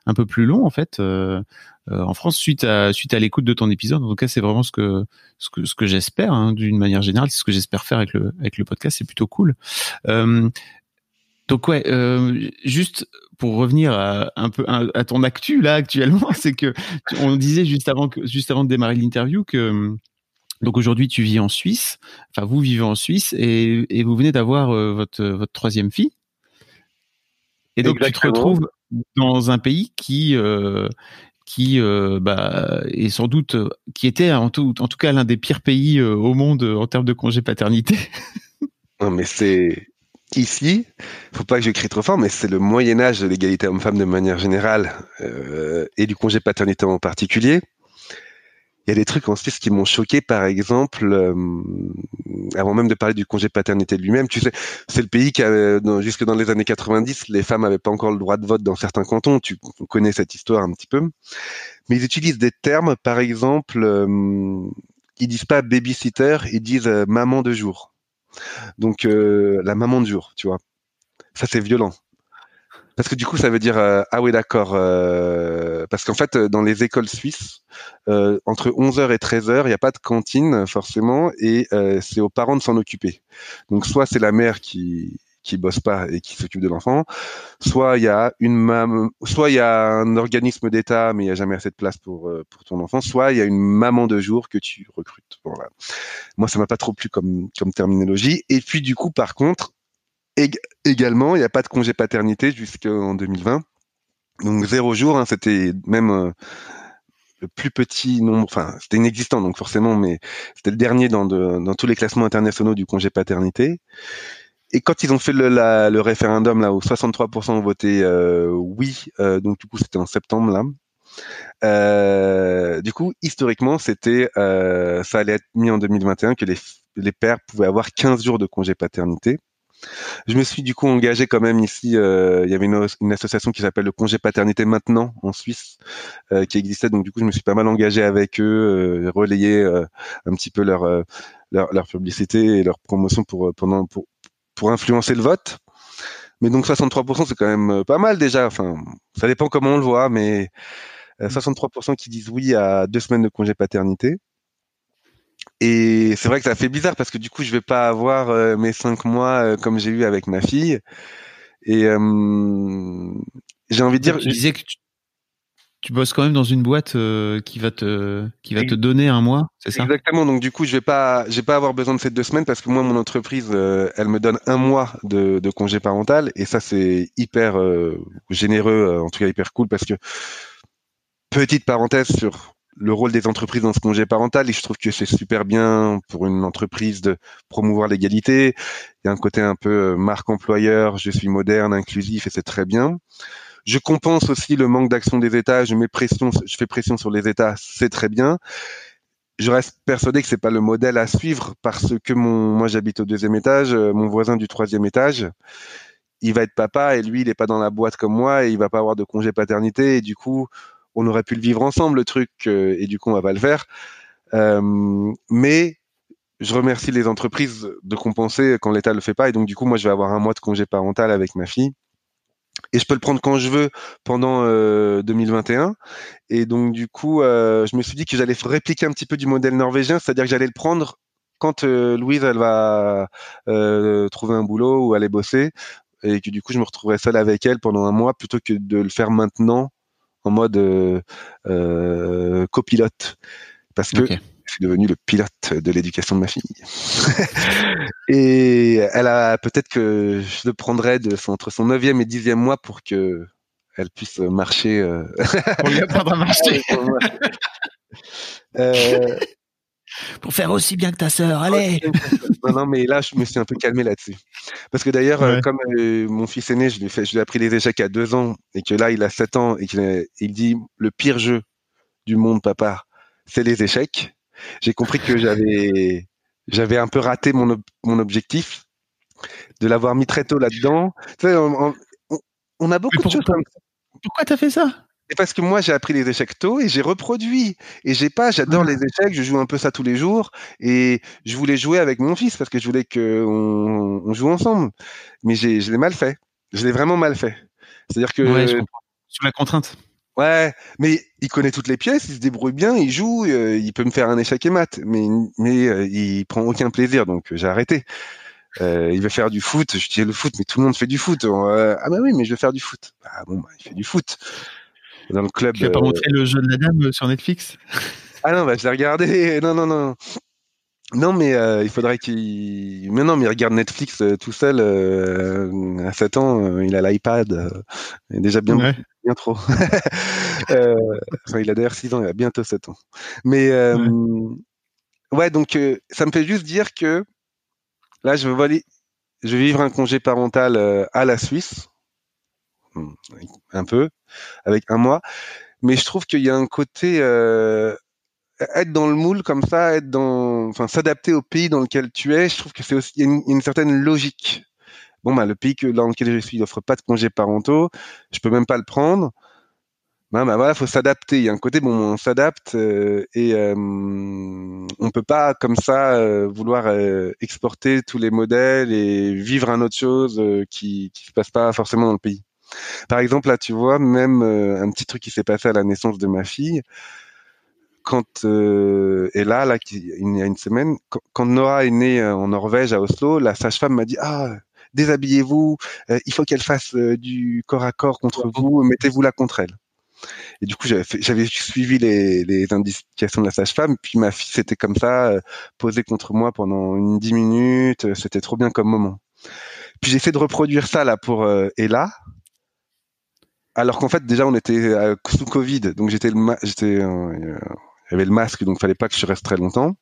un peu plus long en fait euh, en France suite à suite à l'écoute de ton épisode. En tout cas, c'est vraiment ce que ce que ce que j'espère hein, d'une manière générale, c'est ce que j'espère faire avec le avec le podcast. C'est plutôt cool. Euh, donc ouais, euh, juste pour revenir à, un peu à, ton actu là actuellement, c'est que on disait juste avant que juste avant de démarrer l'interview que donc aujourd'hui tu vis en Suisse, enfin vous vivez en Suisse et, et vous venez d'avoir euh, votre votre troisième fille. Et donc tu te retrouves dans un pays qui euh, qui euh, bah, est sans doute, qui était en tout, en tout cas l'un des pires pays euh, au monde en termes de congé paternité. non, mais c'est ici, faut pas que je trop fort, mais c'est le Moyen Âge de l'égalité homme-femme de manière générale euh, et du congé paternité en particulier. Il y a des trucs en Suisse qui m'ont choqué, par exemple, euh, avant même de parler du congé paternité lui-même, tu sais, c'est le pays qui, a, jusque dans les années 90, les femmes n'avaient pas encore le droit de vote dans certains cantons. Tu connais cette histoire un petit peu, mais ils utilisent des termes, par exemple, euh, ils disent pas babysitter, ils disent euh, maman de jour. Donc euh, la maman de jour, tu vois. Ça c'est violent. Parce que du coup, ça veut dire euh, ah oui d'accord. Euh, parce qu'en fait, dans les écoles suisses, euh, entre 11h et 13h, il n'y a pas de cantine forcément, et c'est aux parents de s'en occuper. Donc soit c'est la mère qui qui bosse pas et qui s'occupe de l'enfant, soit il y a une soit il y a un organisme d'État mais il y a jamais assez de place pour pour ton enfant, soit il y a une maman de jour que tu recrutes. Moi ça m'a pas trop plu comme comme terminologie. Et puis du coup par contre également, il n'y a pas de congé paternité jusqu'en 2020. Donc zéro jour, hein, c'était même euh, le plus petit nombre, enfin c'était inexistant donc forcément, mais c'était le dernier dans, dans tous les classements internationaux du congé paternité. Et quand ils ont fait le, le référendum là où 63% ont voté euh, oui, euh, donc du coup c'était en septembre là. du coup, historiquement, c'était, ça allait être mis en 2021 que les, les pères pouvaient avoir 15 jours de congé paternité. Je me suis du coup engagé quand même ici. Euh, il y avait une, association qui s'appelle le congé paternité maintenant en Suisse euh, qui existait. Donc du coup, je me suis pas mal engagé avec eux, euh, relayer un petit peu leur, leur, leur publicité et leur promotion pour pendant pour pour influencer le vote. Mais donc 63%, c'est quand même pas mal déjà. Enfin, ça dépend comment on le voit, mais 63% qui disent oui à deux semaines de congé paternité. Et c'est vrai que ça fait bizarre parce que du coup, je vais pas avoir euh, mes cinq mois euh, comme j'ai eu avec ma fille. Et euh, j'ai envie de dire. Tu disais que tu, bosses quand même dans une boîte qui va te qui va te donner un mois, c'est ça? Exactement. Donc du coup, je vais pas je vais pas avoir besoin de ces deux semaines parce que moi, mon entreprise, elle me donne un mois de, de congé parental et ça, c'est hyper généreux, en tout cas hyper cool parce que petite parenthèse sur le rôle des entreprises dans ce congé parental et je trouve que c'est super bien pour une entreprise de promouvoir l'égalité. Il y a un côté un peu euh, marque employeur, je suis moderne, inclusif et c'est très bien. Je compense aussi le manque d'action des États, je mets pression, je fais pression sur les États, c'est très bien. Je reste persuadé que c'est pas le modèle à suivre parce que mon, moi j'habite au deuxième étage, euh, mon voisin du troisième étage, il va être papa et lui il est pas dans la boîte comme moi et il va pas avoir de congé paternité et du coup on aurait pu le vivre ensemble le truc euh, et du coup on va pas le faire. Euh, mais je remercie les entreprises de compenser quand l'État le fait pas. Et donc du coup moi je vais avoir un mois de congé parental avec ma fille. Et je peux le prendre quand je veux pendant 2021 euh, et donc du coup je me suis dit que j'allais répliquer un petit peu du modèle norvégien c'est-à-dire que j'allais le prendre quand Louise elle va trouver un boulot ou aller bosser. Et que du coup je me retrouverai seul avec elle pendant un mois plutôt que de le faire maintenant en mode euh, euh, copilote parce que je suis devenu le pilote de l'éducation de ma fille. et elle a peut-être que je le prendrais de entre son neuvième et dixième mois pour que elle puisse marcher. Euh... Lui à marcher. euh, pour faire aussi bien que ta sœur. Allez. non, non, mais là, je me suis un peu calmé là-dessus. Parce que d'ailleurs, euh, comme euh, mon fils aîné, je lui, fait, je lui ai appris les échecs à deux ans et que là, il a sept ans et qu'il il dit le pire jeu du monde, papa, c'est les échecs. J'ai compris que j'avais, j'avais un peu raté mon, mon objectif de l'avoir mis très tôt là-dedans. Tu sais, on, on, a beaucoup de choses. Pourquoi t'as fait ça? C'est parce que moi j'ai appris les échecs tôt et j'ai reproduit. Et j'ai pas j'adore les échecs je joue un peu ça tous les jours. Et je voulais jouer avec mon fils parce que je voulais que on, joue ensemble. Mais j'ai je l'ai mal fait. Je l'ai vraiment mal fait. C'est à dire que ouais, sur la contrainte. Ouais mais il connaît toutes les pièces il se débrouille bien il joue euh, il peut me faire un échec et mat. Mais mais euh, il prend aucun plaisir donc j'ai arrêté. Euh, il veut faire du foot je dis le foot mais tout le monde fait du foot. Ah bah oui mais je veux faire du foot ah bon bah, il fait du foot dans le club. Tu n'as pas euh, montré le jeu de la dame euh, sur Netflix Ah non, bah, je l'ai regardé. Non, non, non. Non, mais euh, il faudrait qu'il. Mais non, mais il regarde Netflix tout seul. à 7 ans, il a l'iPad. déjà bien, bien trop. enfin, il a d'ailleurs 6 ans, il a bientôt 7 ans. Mais ouais. donc ça me fait juste dire que là, je veux voler. Je vais vivre un congé parental à la Suisse un peu, avec un mois. Mais je trouve qu'il y a un côté, euh, être dans le moule comme ça, être dans, enfin, s'adapter au pays dans lequel tu es, je trouve que c'est aussi y a une, certaine logique. Bon, bah, le pays dans lequel je suis n'offre pas de congés parentaux, je peux même pas le prendre. Ben, bah voilà, faut s'adapter. Il y a un côté bon, on s'adapte euh, et euh, on peut pas comme ça vouloir exporter tous les modèles et vivre un autre chose qui qui se passe pas forcément dans le pays. Par exemple, là, tu vois, même un petit truc qui s'est passé à la naissance de ma fille quand euh, et là, là, il y a une semaine, quand, quand Noah est né en Norvège à Oslo, la sage-femme m'a dit ah déshabillez-vous, euh, il faut qu'elle fasse euh, du corps à corps contre vous, mettez-vous là contre elle. Et du coup, j'avais suivi les, les, indications de la sage-femme, puis ma fille c'était comme ça, euh, posée contre moi pendant une dix minutes, c'était trop bien comme moment. Puis j'ai essayé de reproduire ça là pour Ella, alors qu'en fait déjà on était sous Covid, donc j'étais j'étais il y avait le masque, donc fallait pas que je reste très longtemps.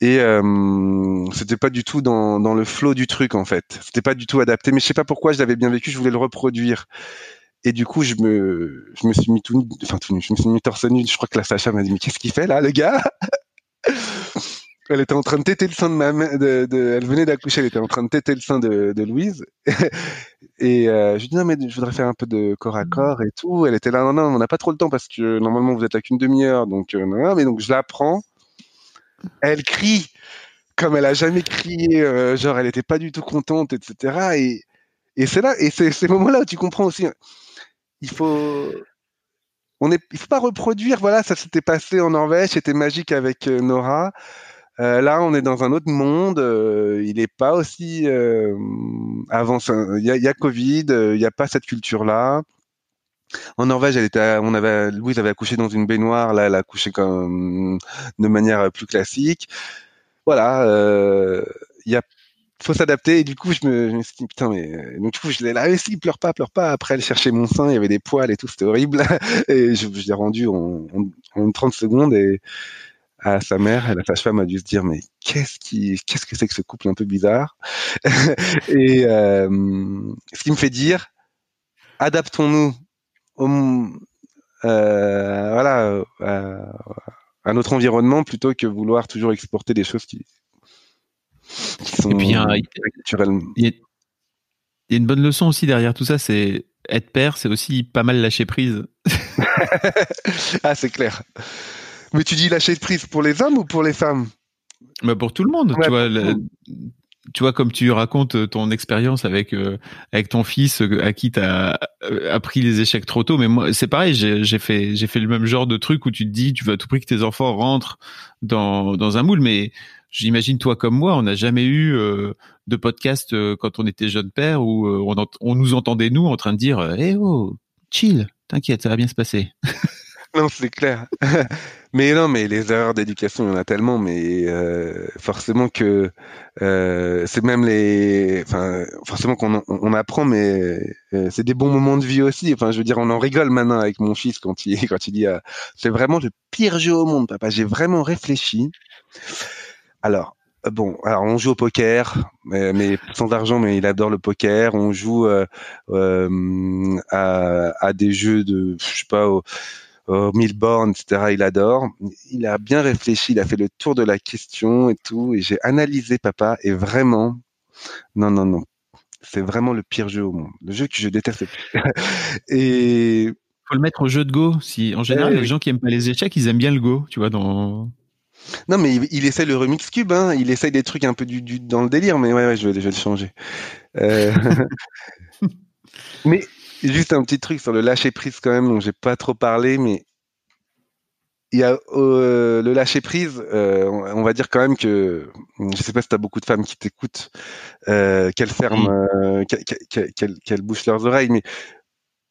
Et euh, c'était pas du tout dans, dans le flow du truc en fait. C'était pas du tout adapté. Mais je sais pas pourquoi je l'avais bien vécu. Je voulais le reproduire. Et du coup, je me, je me suis mis tout enfin tout je me suis mis torse nu. Je crois que la Sacha m'a dit mais qu'est-ce qu'il fait là, le gars? Elle était en train de téter le sein de ma mère. De, de, elle venait d'accoucher. Elle était en train de téter le sein de, de Louise. et euh, je lui dis non mais je voudrais faire un peu de corps à corps et tout. Elle était là non non, on n'a pas trop le temps parce que normalement vous êtes là qu'une demi-heure. Donc euh, non, mais donc je la prends elle crie comme elle a jamais crié, euh, genre elle était pas du tout contente, etc. Et, et c'est là, et c'est ces moments-là où tu comprends aussi. Il faut, on est, il faut pas reproduire. Voilà, ça s'était passé en Norvège, c'était magique avec euh, Nora. Euh, là, on est dans un autre monde. Euh, il n'est pas aussi euh, avant. Il y y a, Covid. Il n'y a pas cette culture-là. En Norvège, elle était, on avait, Louise avait accouché dans une baignoire. Là, elle a accouché comme de manière plus classique. Voilà, euh, il y a, faut s'adapter. Et du coup, je me, je me suis dit putain, mais du coup, je l'ai là, si, pleure pas, pleure pas. Après, elle cherchait mon sein, il y avait des poils et tout, c'était horrible. et je, je l'ai rendu en, en, en 30 secondes et à sa mère, et la sage-femme a dû se dire mais qu'est-ce qui, qu'est-ce que c'est que ce couple un peu bizarre Et euh, ce qui me fait dire, adaptons-nous euh, voilà, euh, à notre environnement plutôt que vouloir toujours exporter des choses qui, qui sont Et puis, il y, a, il y a une bonne leçon aussi derrière tout ça, c'est être père, c'est aussi pas mal lâcher prise. ah, c'est clair. Mais tu dis lâcher prise pour les hommes ou pour les femmes bah Pour tout le monde. Ouais, tu vois, tu vois, comme tu racontes euh, ton expérience avec euh, avec ton fils euh, à qui tu as appris les échecs trop tôt, mais moi c'est pareil, j'ai fait fait le même genre de truc où tu te dis tu veux à tout prix que tes enfants rentrent dans dans un moule, mais j'imagine toi comme moi, on n'a jamais eu euh, de podcast euh, quand on était jeune père où euh, on, on, nous entendait nous en train de dire "Eh oh, chill, t'inquiète, ça va bien se passer." non, c'est clair. mais non, mais les erreurs d'éducation, il y en a tellement, mais euh, forcément que euh, c'est même les, enfin, forcément qu'on on apprend, mais euh, c'est des bons moments de vie aussi. Enfin, je veux dire, on en rigole maintenant avec mon fils quand il quand il dit, euh, c'est vraiment le pire jeu au monde, papa. J'ai vraiment réfléchi. Alors, bon, alors on joue au poker, mais, mais, sans argent, mais il adore le poker. On joue euh, euh, à, à, des jeux de, je sais pas, au, au mille bornes, etc. Il adore. Il a bien réfléchi, il a fait le tour de la question et tout. Et j'ai analysé papa et vraiment, non, non, non, c'est vraiment le pire jeu au monde, le jeu que je déteste le plus. et faut le mettre au jeu de Go. Si en général, euh, les gens qui aiment pas les échecs, ils aiment bien le Go, tu vois, dans non, mais il, il, essaie le remix cube, hein. il essaye des trucs un peu du, du dans le délire, mais ouais, ouais je, vais, je vais le changer. Euh... mais juste un petit truc sur le lâcher prise quand même, dont j'ai pas trop parlé, mais il y a euh, le lâcher prise. Euh, on va dire quand même que je sais pas si tu as beaucoup de femmes qui t'écoutent, euh, qu'elles ferment, qu'elles qu qu bouchent leurs oreilles, mais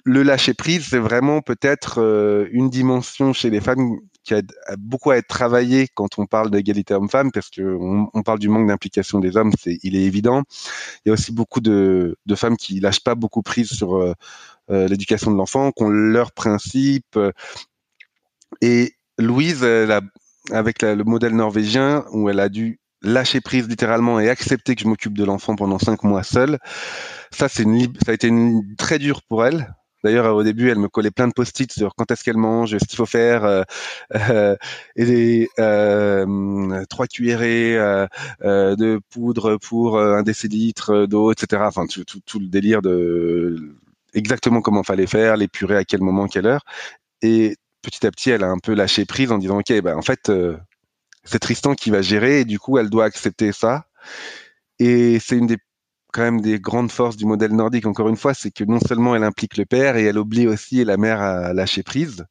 le lâcher prise, c'est vraiment peut-être une dimension chez les femmes qui a beaucoup à être travaillée quand on parle d'égalité homme-femme, parce que on, parle du manque d'implication des hommes, c'est il est évident. Il y a aussi beaucoup de, de femmes qui lâchent pas beaucoup prise sur euh, euh, l'éducation de l'enfant, qui ont leurs principes. Et Louise, avec le modèle norvégien, où elle a dû lâcher prise littéralement et accepter que je m'occupe de l'enfant pendant cinq mois seule, ça c'est ça a été très dur pour elle D'ailleurs, au début, elle me collait plein de post-it sur quand est-ce qu'elle mange, ce qu'il faut faire, euh, euh, et des euh, trois cuillerées de poudre pour un décilitre d'eau, etc. Enfin, tout, tout, le délire de exactement comment fallait faire, les purées à quel moment, quelle heure. Et petit à petit, elle a un peu lâché prise en disant, ok, ben en fait, c'est Tristan qui va gérer, et du coup, elle doit accepter ça. Et c'est une des quand même des grandes forces du modèle nordique, encore une fois, c'est que non seulement elle implique le père, et elle oublie aussi la mère à lâcher prise.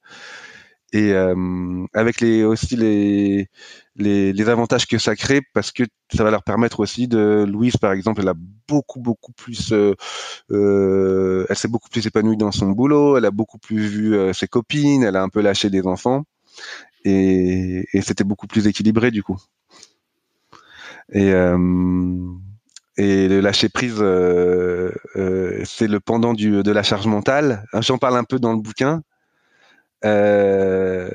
Et euh, avec les aussi les, les, les avantages que ça crée, parce que ça va leur permettre aussi de Louise par exemple, elle a beaucoup beaucoup plus, euh, euh elle s'est beaucoup plus épanouie dans son boulot, elle a beaucoup plus vu euh, ses copines, elle a un peu lâché des enfants, et, et c'était beaucoup plus équilibré du coup. Et euh, et le lâcher prise, euh, euh, c'est le pendant du, de la charge mentale. J'en parle un peu dans le bouquin. Euh,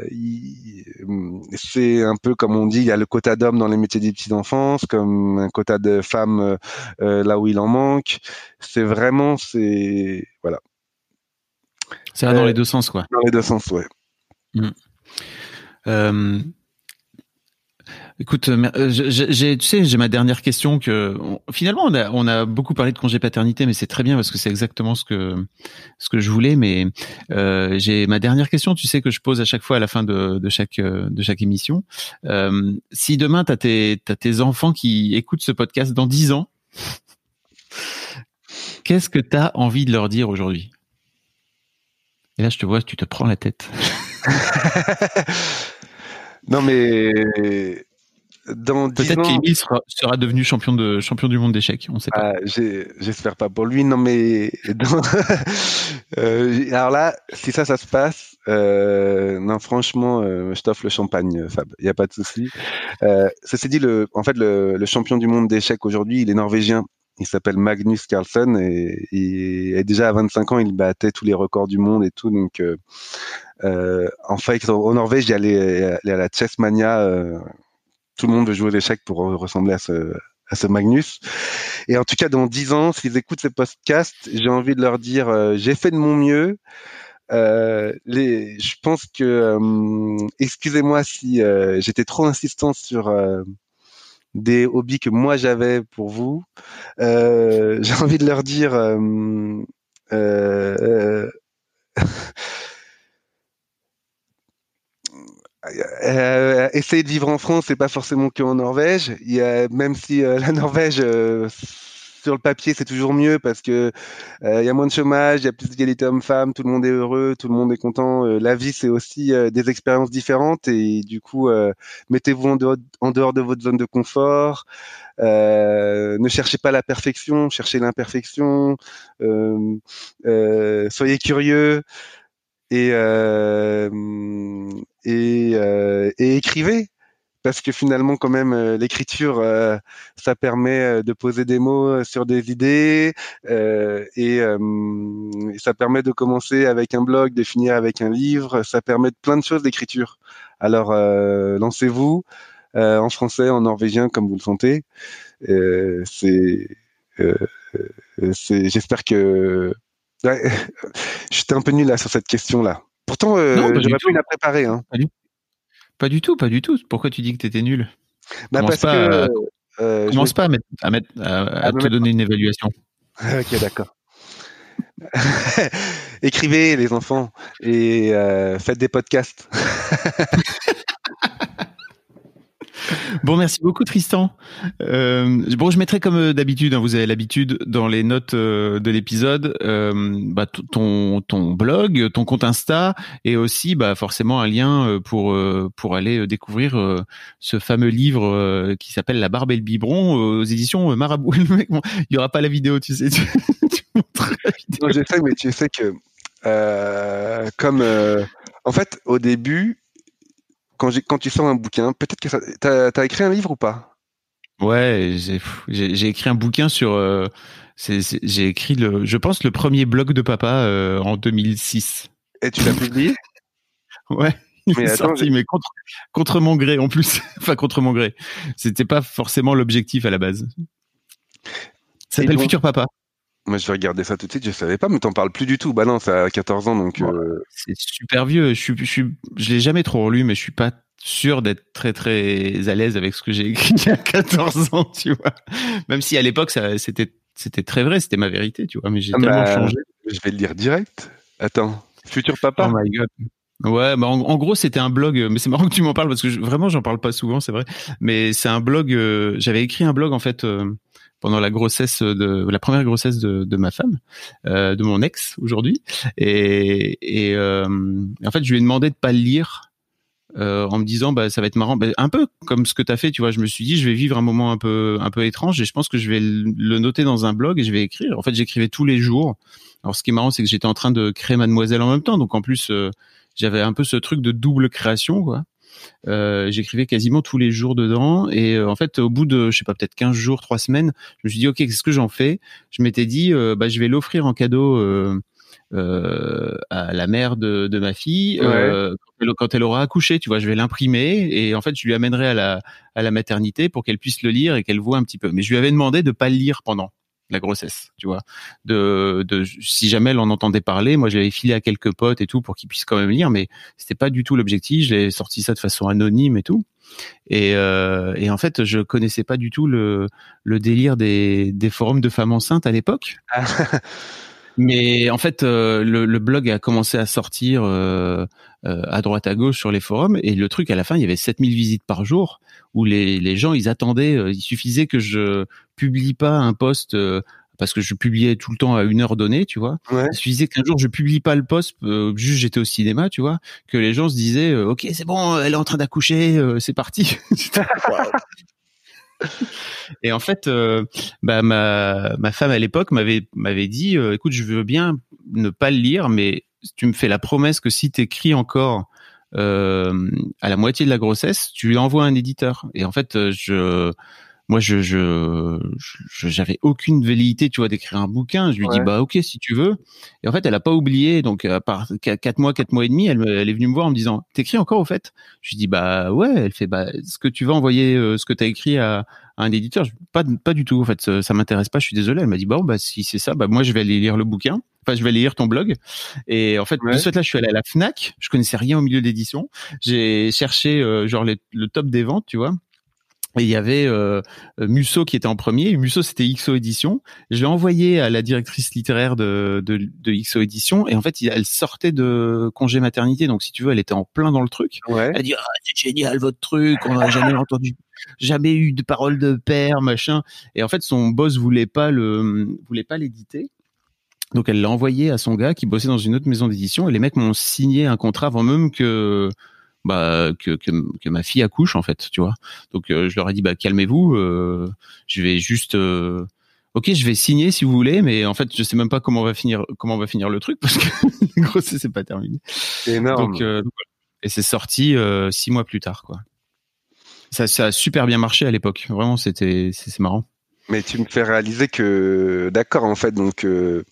c'est un peu comme on dit, il y a le quota d'hommes dans les métiers des petites enfances, comme un quota de femmes là où il en manque. C'est vraiment, c'est voilà. C'est dans les deux sens, quoi. Dans les deux sens, ouais. Mmh. Écoute, euh, euh, j'ai, tu sais, j'ai ma dernière question que finalement on a, beaucoup parlé de congé paternité, mais c'est très bien parce que c'est exactement ce que ce que je voulais. Mais euh, j'ai ma dernière question, tu sais que je pose à chaque fois à la fin de, de chaque de chaque émission. Euh, si demain t'as tes t'as tes enfants qui écoutent ce podcast dans dix ans, qu'est-ce que t'as envie de leur dire aujourd'hui? Et là, je te vois, tu te prends la tête. non mais Peut-être qu'Emile sera, sera, devenu champion de champion du monde d'échecs. On sait pas. Ah, j'espère pas pour lui. Non, mais euh, alors là, si ça, ça se passe, euh, non, franchement, euh, je t'offre le champagne, Fab. Il y a pas de souci. Euh, ceci dit, le, en fait, le, le champion du monde d'échecs aujourd'hui, il est norvégien. Il s'appelle Magnus Carlsen et, et, déjà à 25 ans, il battait tous les records du monde et tout. Donc, euh, en fait, au Norvège, il y à la Chessmania tout le monde veut jouer l'échec pour ressembler à ce, à ce Magnus. Et en tout cas, dans dix ans, s'ils écoutent ces podcasts, j'ai envie de leur dire, euh, j'ai fait de mon mieux. Euh, les, je pense que, euh, excusez-moi si j'étais trop insistant sur des hobbies que moi j'avais pour vous. j'ai envie de leur dire. Euh, essayer de vivre en France, c'est pas forcément qu'en Norvège. Il y a, même si euh, la Norvège, euh, sur le papier, c'est toujours mieux parce que euh, il y a moins de chômage, il y a plus d'égalité homme-femme, tout le monde est heureux, tout le monde est content. la vie, c'est aussi des expériences différentes et du coup, mettez-vous en dehors, en de votre zone de confort. ne cherchez pas la perfection, cherchez l'imperfection. soyez curieux et et, euh, et écrivez. Parce que finalement quand même euh, l'écriture euh, ça permet de poser des mots sur des idées euh, et, et, ça permet de commencer avec un blog de finir avec un livre. Ça permet de plein de choses d'écriture alors lancez-vous en français en norvégien comme vous le sentez. C'est j'espère que ouais, j'étais un peu nul là sur cette question là Pourtant, euh, j'aurais pu la préparer. Hein. Pas, du... tout, pas du tout. Pourquoi tu dis que tu étais nul? Bah parce pas, que, euh, commence pas à, mettre, à, mettre, à, te donner une évaluation. ok, d'accord. Écrivez les enfants et euh, faites des podcasts. Bon, merci beaucoup Tristan. Euh, bon, je mettrai comme euh, d'habitude, hein, vous avez l'habitude dans les notes euh, de l'épisode, euh, bah, ton ton blog, ton compte Insta et aussi bah, forcément un lien euh, pour pour aller découvrir ce fameux livre qui s'appelle La Barbe et le biberon aux éditions Marabout. il y aura pas la vidéo, tu sais. Tu, Non, je sais, mais tu sais que comme en fait au début quand, tu sors un bouquin, peut-être que ça. T'as as écrit un livre ou pas? Ouais, j'ai écrit un bouquin sur. Euh, j'ai écrit le, je pense le premier blog de papa euh, en 2006. Et tu l'as publié? Ouais. Il mais, sorti, mais contre, contre mon gré en plus. enfin contre mon gré. C'était pas forcément l'objectif à la base. Ça s'appelle Futur Papa. Moi, je vais regarder ça tout de suite. Je savais pas, mais t'en parles plus du tout. Bah non, ça a 14 ans, donc. Euh... C'est super vieux. Je suis, je suis, je l'ai jamais trop relu, mais je suis pas sûr d'être très très à l'aise avec ce que j'ai écrit il y a 14 ans, tu vois. Même si à l'époque, c'était, c'était très vrai, c'était ma vérité, tu vois. Mais j'ai Ah tellement bah, changé. Je vais le lire direct. Attends, futur papa? Oh my god. Ouais, bah en, en gros c'était un blog, mais c'est marrant que tu m'en parles parce que je- vraiment j'en parle pas souvent, c'est vrai. Mais c'est un blog. euh, J'avais écrit un blog en fait euh, pendant la grossesse de la première grossesse de, de ma femme, euh, de mon ex aujourd'hui, et, et euh, en fait je lui ai demandé de pas le lire. euh, en me disant bah ça va être marrant. Bah, un peu comme ce que tu as fait tu vois. Je me suis dit je vais vivre un moment un peu un peu étrange et je pense que je vais le noter dans un blog et je vais écrire. En fait j'écrivais tous les jours. Alors ce qui est marrant c'est que j'étais en train de créer mademoiselle en même temps. Donc en plus euh, j'avais un peu ce truc de double création quoi euh, j'écrivais quasiment tous les jours dedans et euh, en fait au bout de je sais pas peut-être 15 jours 3 semaines je me suis dit ok qu'est-ce que j'en fais? Je m'étais dit euh, bah je vais l'offrir en cadeau euh, euh, à la mère de, de ma fille euh, quand, elle, quand elle aura accouché tu vois je vais l'imprimer et en fait je lui amènerai à la à la maternité pour qu'elle puisse le lire et qu'elle voit un petit peu. Mais je lui avais demandé de pas le lire pendant la grossesse, tu vois. De, de, si jamais elle en entendait parler, moi je l'avais filé à quelques potes et tout pour qu'ils puissent quand même lire, mais c'était pas du tout l'objectif. Je l'ai sorti ça de façon anonyme et tout. Et, euh, et en fait, je connaissais pas du tout le, le délire des, des forums de femmes enceintes à l'époque. Mais en fait, euh, le, le blog a commencé à sortir euh, euh, à droite à gauche sur les forums et le truc à la fin, il y avait 7000 visites par jour où les, les gens ils attendaient. euh, il suffisait que je publie pas un post euh, parce que je publiais tout le temps à une heure donnée, tu vois. Ouais. Il suffisait qu'un jour je publie pas le post, euh, juste j'étais au cinéma, tu vois, que les gens se disaient euh, ok c'est bon, elle est en train d'accoucher, euh, c'est parti. Et en fait, euh, bah, ma, ma femme à l'époque m'avait m'avait dit, euh, écoute, je veux bien ne pas le lire, mais tu me fais la promesse que si t'écris encore euh, à la moitié de la grossesse, tu lui envoies un éditeur. Et en fait, je moi, je je je- j'avais aucune velléité, tu vois, d'écrire un bouquin. Je lui dis bah ok si tu veux. Et en fait, elle a pas oublié. Donc à part qu- quatre mois, quatre mois et demi, elle, est venue me voir en me disant t'écris encore au fait? Je lui dis bah ouais. Elle fait bah est-ce que tu vas envoyer euh, ce que t'as écrit à, à un éditeur Je- Pas pas du tout. En fait, ça, ça m'intéresse pas. Je suis désolé. Elle m'a dit bon bah si c'est ça, bah moi je vais aller lire le bouquin. Enfin, je vais aller lire ton blog. Et en fait, Ouais. de ce fait là, je suis allé à la Fnac. Je connaissais rien au milieu d'édition. J'ai cherché euh, genre les- le top des ventes, tu vois. Et il y avait euh, Musso qui était en premier. Musso, c'était XO Édition. Je l'ai envoyé à la directrice littéraire de, de, de XO Édition. Et en fait, elle sortait de congé maternité. Donc, si tu veux, elle était en plein dans le truc. Ouais. Elle dit, ah, c'est génial votre truc. On n'a jamais entendu, jamais eu de parole de père, machin. Et en fait, son boss voulait pas le, voulait pas l'éditer. Donc, elle l'a envoyé à son gars qui bossait dans une autre maison d'édition. Et les mecs m'ont signé un contrat avant même que, bah, que, que, que ma fille accouche, en fait, tu vois. Donc, euh, je leur ai dit, bah, calmez-vous. euh, je vais juste, euh, Ok, je vais signer si vous voulez, mais en fait, je sais même pas comment on va finir, comment on va finir le truc parce que la grossesse c'est pas terminé. C'est énorme. Donc, euh, et c'est sorti euh, six mois plus tard, quoi. Ça, ça a super bien marché à l'époque. Vraiment, c'était, c'est marrant. Mais tu me fais réaliser que, d'accord, en fait, donc, euh,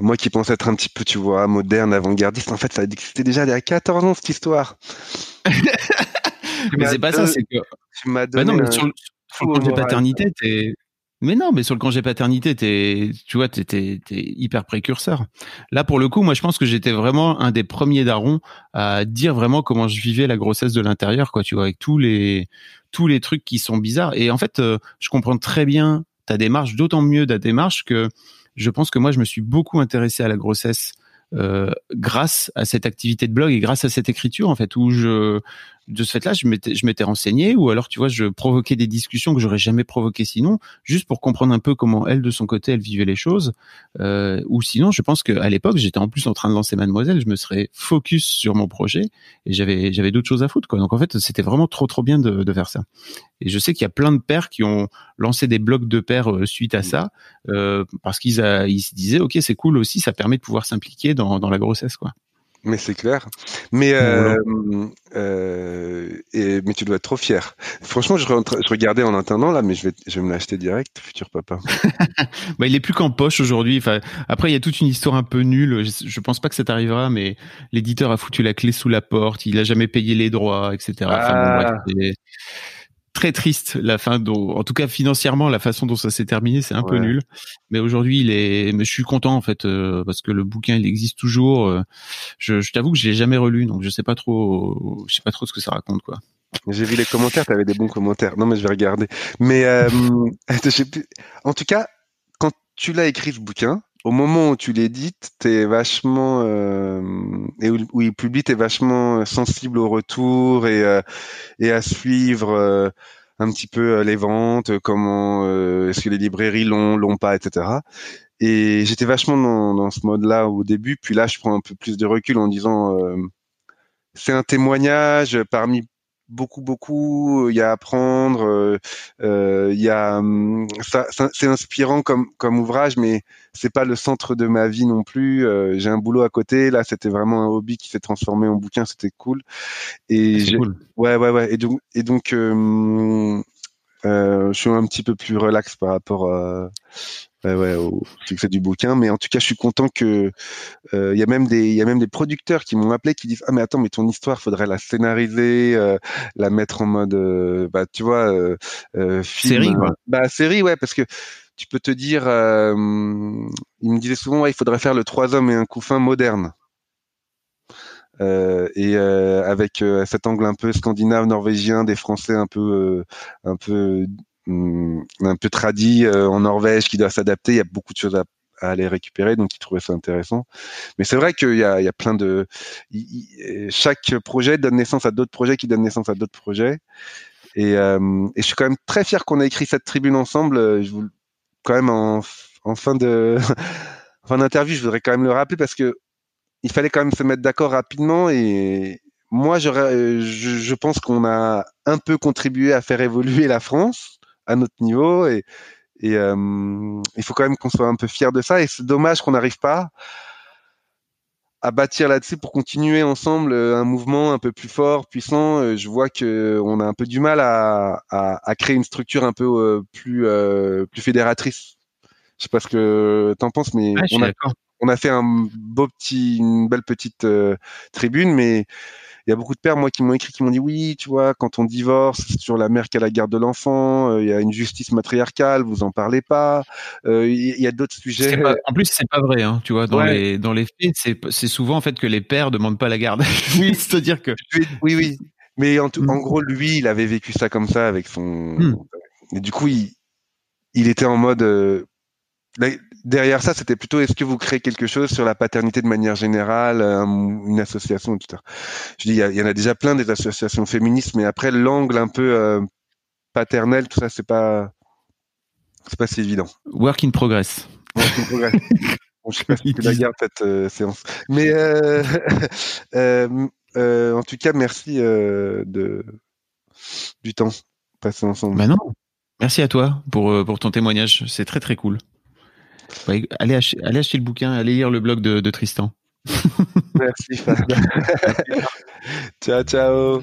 moi qui pense être un petit peu, tu vois, moderne, avant-gardiste, en fait, ça a existé déjà il y a 14 ans, cette histoire. Mais c'est pas ça, c'est que. Tu m'as Bah donné non, mais sur, le- sur congé moral. paternité, t'es. Mais non, mais sur le congé paternité, t'es, tu vois, t'es, t'es, t'es hyper précurseur. Là, pour le coup, moi, je pense que j'étais vraiment un des premiers darons à dire vraiment comment je vivais la grossesse de l'intérieur, quoi, tu vois, avec tous les, tous les trucs qui sont bizarres. Et en fait, euh, je comprends très bien ta démarche, d'autant mieux ta démarche que je pense que moi, je me suis beaucoup intéressé à la grossesse euh, grâce à cette activité de blog et grâce à cette écriture, en fait, où je, de ce fait-là, je m'étais, je m'étais renseigné, ou alors, tu vois, je provoquais des discussions que j'aurais jamais provoquées sinon, juste pour comprendre un peu comment elle, de son côté, elle vivait les choses. Euh, ou sinon, je pense qu'à l'époque, j'étais en plus en train de lancer Mademoiselle, je me serais focus sur mon projet et j'avais, j'avais d'autres choses à foutre, quoi. Donc, en fait, c'était vraiment trop, trop bien de, de faire ça. Et je sais qu'il y a plein de pères qui ont lancé des blogs de pères euh, suite à ça, euh, parce qu'ils a- ils se disaient, OK, c'est cool aussi, ça permet de pouvoir s'impliquer dans, dans la grossesse, quoi. Mais c'est clair. Mais, euh, euh, et, mais tu dois être trop fier. Franchement, je, rentre- je regardais en attendant là, mais je vais, je vais me l'acheter direct, futur papa. Bah, il est plus qu'en poche aujourd'hui. Enfin, après, il y a toute une histoire un peu nulle. Je, je pense pas que ça t'arrivera, mais l'éditeur a foutu la clé sous la porte. Il a jamais payé les droits, etc. Enfin, bon, bref, c'est- très triste la fin dont, en tout cas financièrement, la façon dont ça s'est terminé, c'est un peu nul. Mais aujourd'hui, il est, mais je suis content en fait euh, parce que le bouquin il existe toujours. Euh, je, je t'avoue que je l'ai jamais relu, donc je sais pas trop, je sais pas trop ce que ça raconte quoi. J'ai vu les commentaires, tu avais des bons commentaires. Non mais je vais regarder. Mais euh, en tout cas, quand tu l'as écrit ce bouquin, au moment où tu l'édites, t'es vachement euh, et où, il publie, t'es vachement sensible au retour et euh, et à suivre euh, un petit peu les ventes, comment est-ce que les librairies l'ont, l'ont pas, etc. Et j'étais vachement dans, dans ce mode-là au début, puis là je prends un peu plus de recul en disant c'est un témoignage parmi beaucoup beaucoup il y a à apprendre euh, euh, il y a hum, ça, c'est inspirant comme comme ouvrage mais c'est pas le centre de ma vie non plus euh, j'ai un boulot à côté là c'était vraiment un hobby qui s'est transformé en bouquin c'était cool et cool. ouais ouais ouais et donc et donc euh, je suis un petit peu plus relax par rapport à ouais, ouais, au succès du bouquin. Mais en tout cas, je suis content que euh, il y a même des il y a même des producteurs qui m'ont appelé qui disent ah mais attends mais ton histoire faudrait la scénariser, euh, la mettre en mode euh, bah tu vois film, série quoi. Bah série ouais parce que tu peux te dire il me disait souvent ouais, il faudrait faire le trois hommes et un couffin moderne. Euh, et euh, avec euh, cet angle un peu scandinave, norvégien, des Français un peu, un peu Hum, un peu tradit euh, en Norvège qui doit s'adapter. Il y a beaucoup de choses à, aller récupérer, donc ils trouvaient ça intéressant. Mais c'est vrai qu'il y a, il y a plein de, chaque projet donne naissance à d'autres projets qui donnent naissance à d'autres projets. Et, euh, et, je suis quand même très fier qu'on ait écrit cette tribune ensemble. Je vous, quand même en, en fin de, en fin d'interview, je voudrais quand même le rappeler parce que il fallait quand même se mettre d'accord rapidement et moi, je, je pense qu'on a un peu contribué à faire évoluer la France à notre niveau et, et euh, il faut quand même qu'on soit un peu fier de ça et c'est dommage qu'on n'arrive pas à bâtir là-dessus pour continuer ensemble euh, un mouvement un peu plus fort, puissant. Euh, je vois que on a un peu du mal à, à, à créer une structure un peu plus plus fédératrice. Je sais pas ce que t'en penses, mais ah, on, a, on a fait un beau petit, une belle petite tribune, mais il y a beaucoup de pères, moi, qui m'ont écrit, qui m'ont dit oui, tu vois, quand on divorce, c'est toujours la mère qui a la garde de l'enfant. Euh, il y a une justice matriarcale, vous en parlez pas. Euh, il y a d'autres sujets. en plus, c'est pas vrai, hein, tu vois. Dans les dans les faits, c'est souvent en fait que les pères demandent pas la garde. Oui, c'est-à-dire que. Oui, oui. Mais en, mm. en, gros, lui, il avait vécu ça comme ça avec son. Mm. Et du coup, il il était en mode. Euh, derrière ça, c'était plutôt est-ce que vous créez quelque chose sur la paternité de manière générale, une association, etc. Je dis, il y, en a déjà plein des associations féministes, mais après l'angle un peu euh, paternel, tout ça, c'est pas, c'est pas si évident. Work in progress. Work in progress. bon, je sais pas si tu la gardes cette euh, séance, mais euh, en tout cas, merci de du temps passé ensemble. Bah non. Merci à toi pour, pour ton témoignage. C'est très très cool allez, acheter, allez, acheter, le bouquin, allez lire le blog de, de Tristan. Merci ciao, ciao.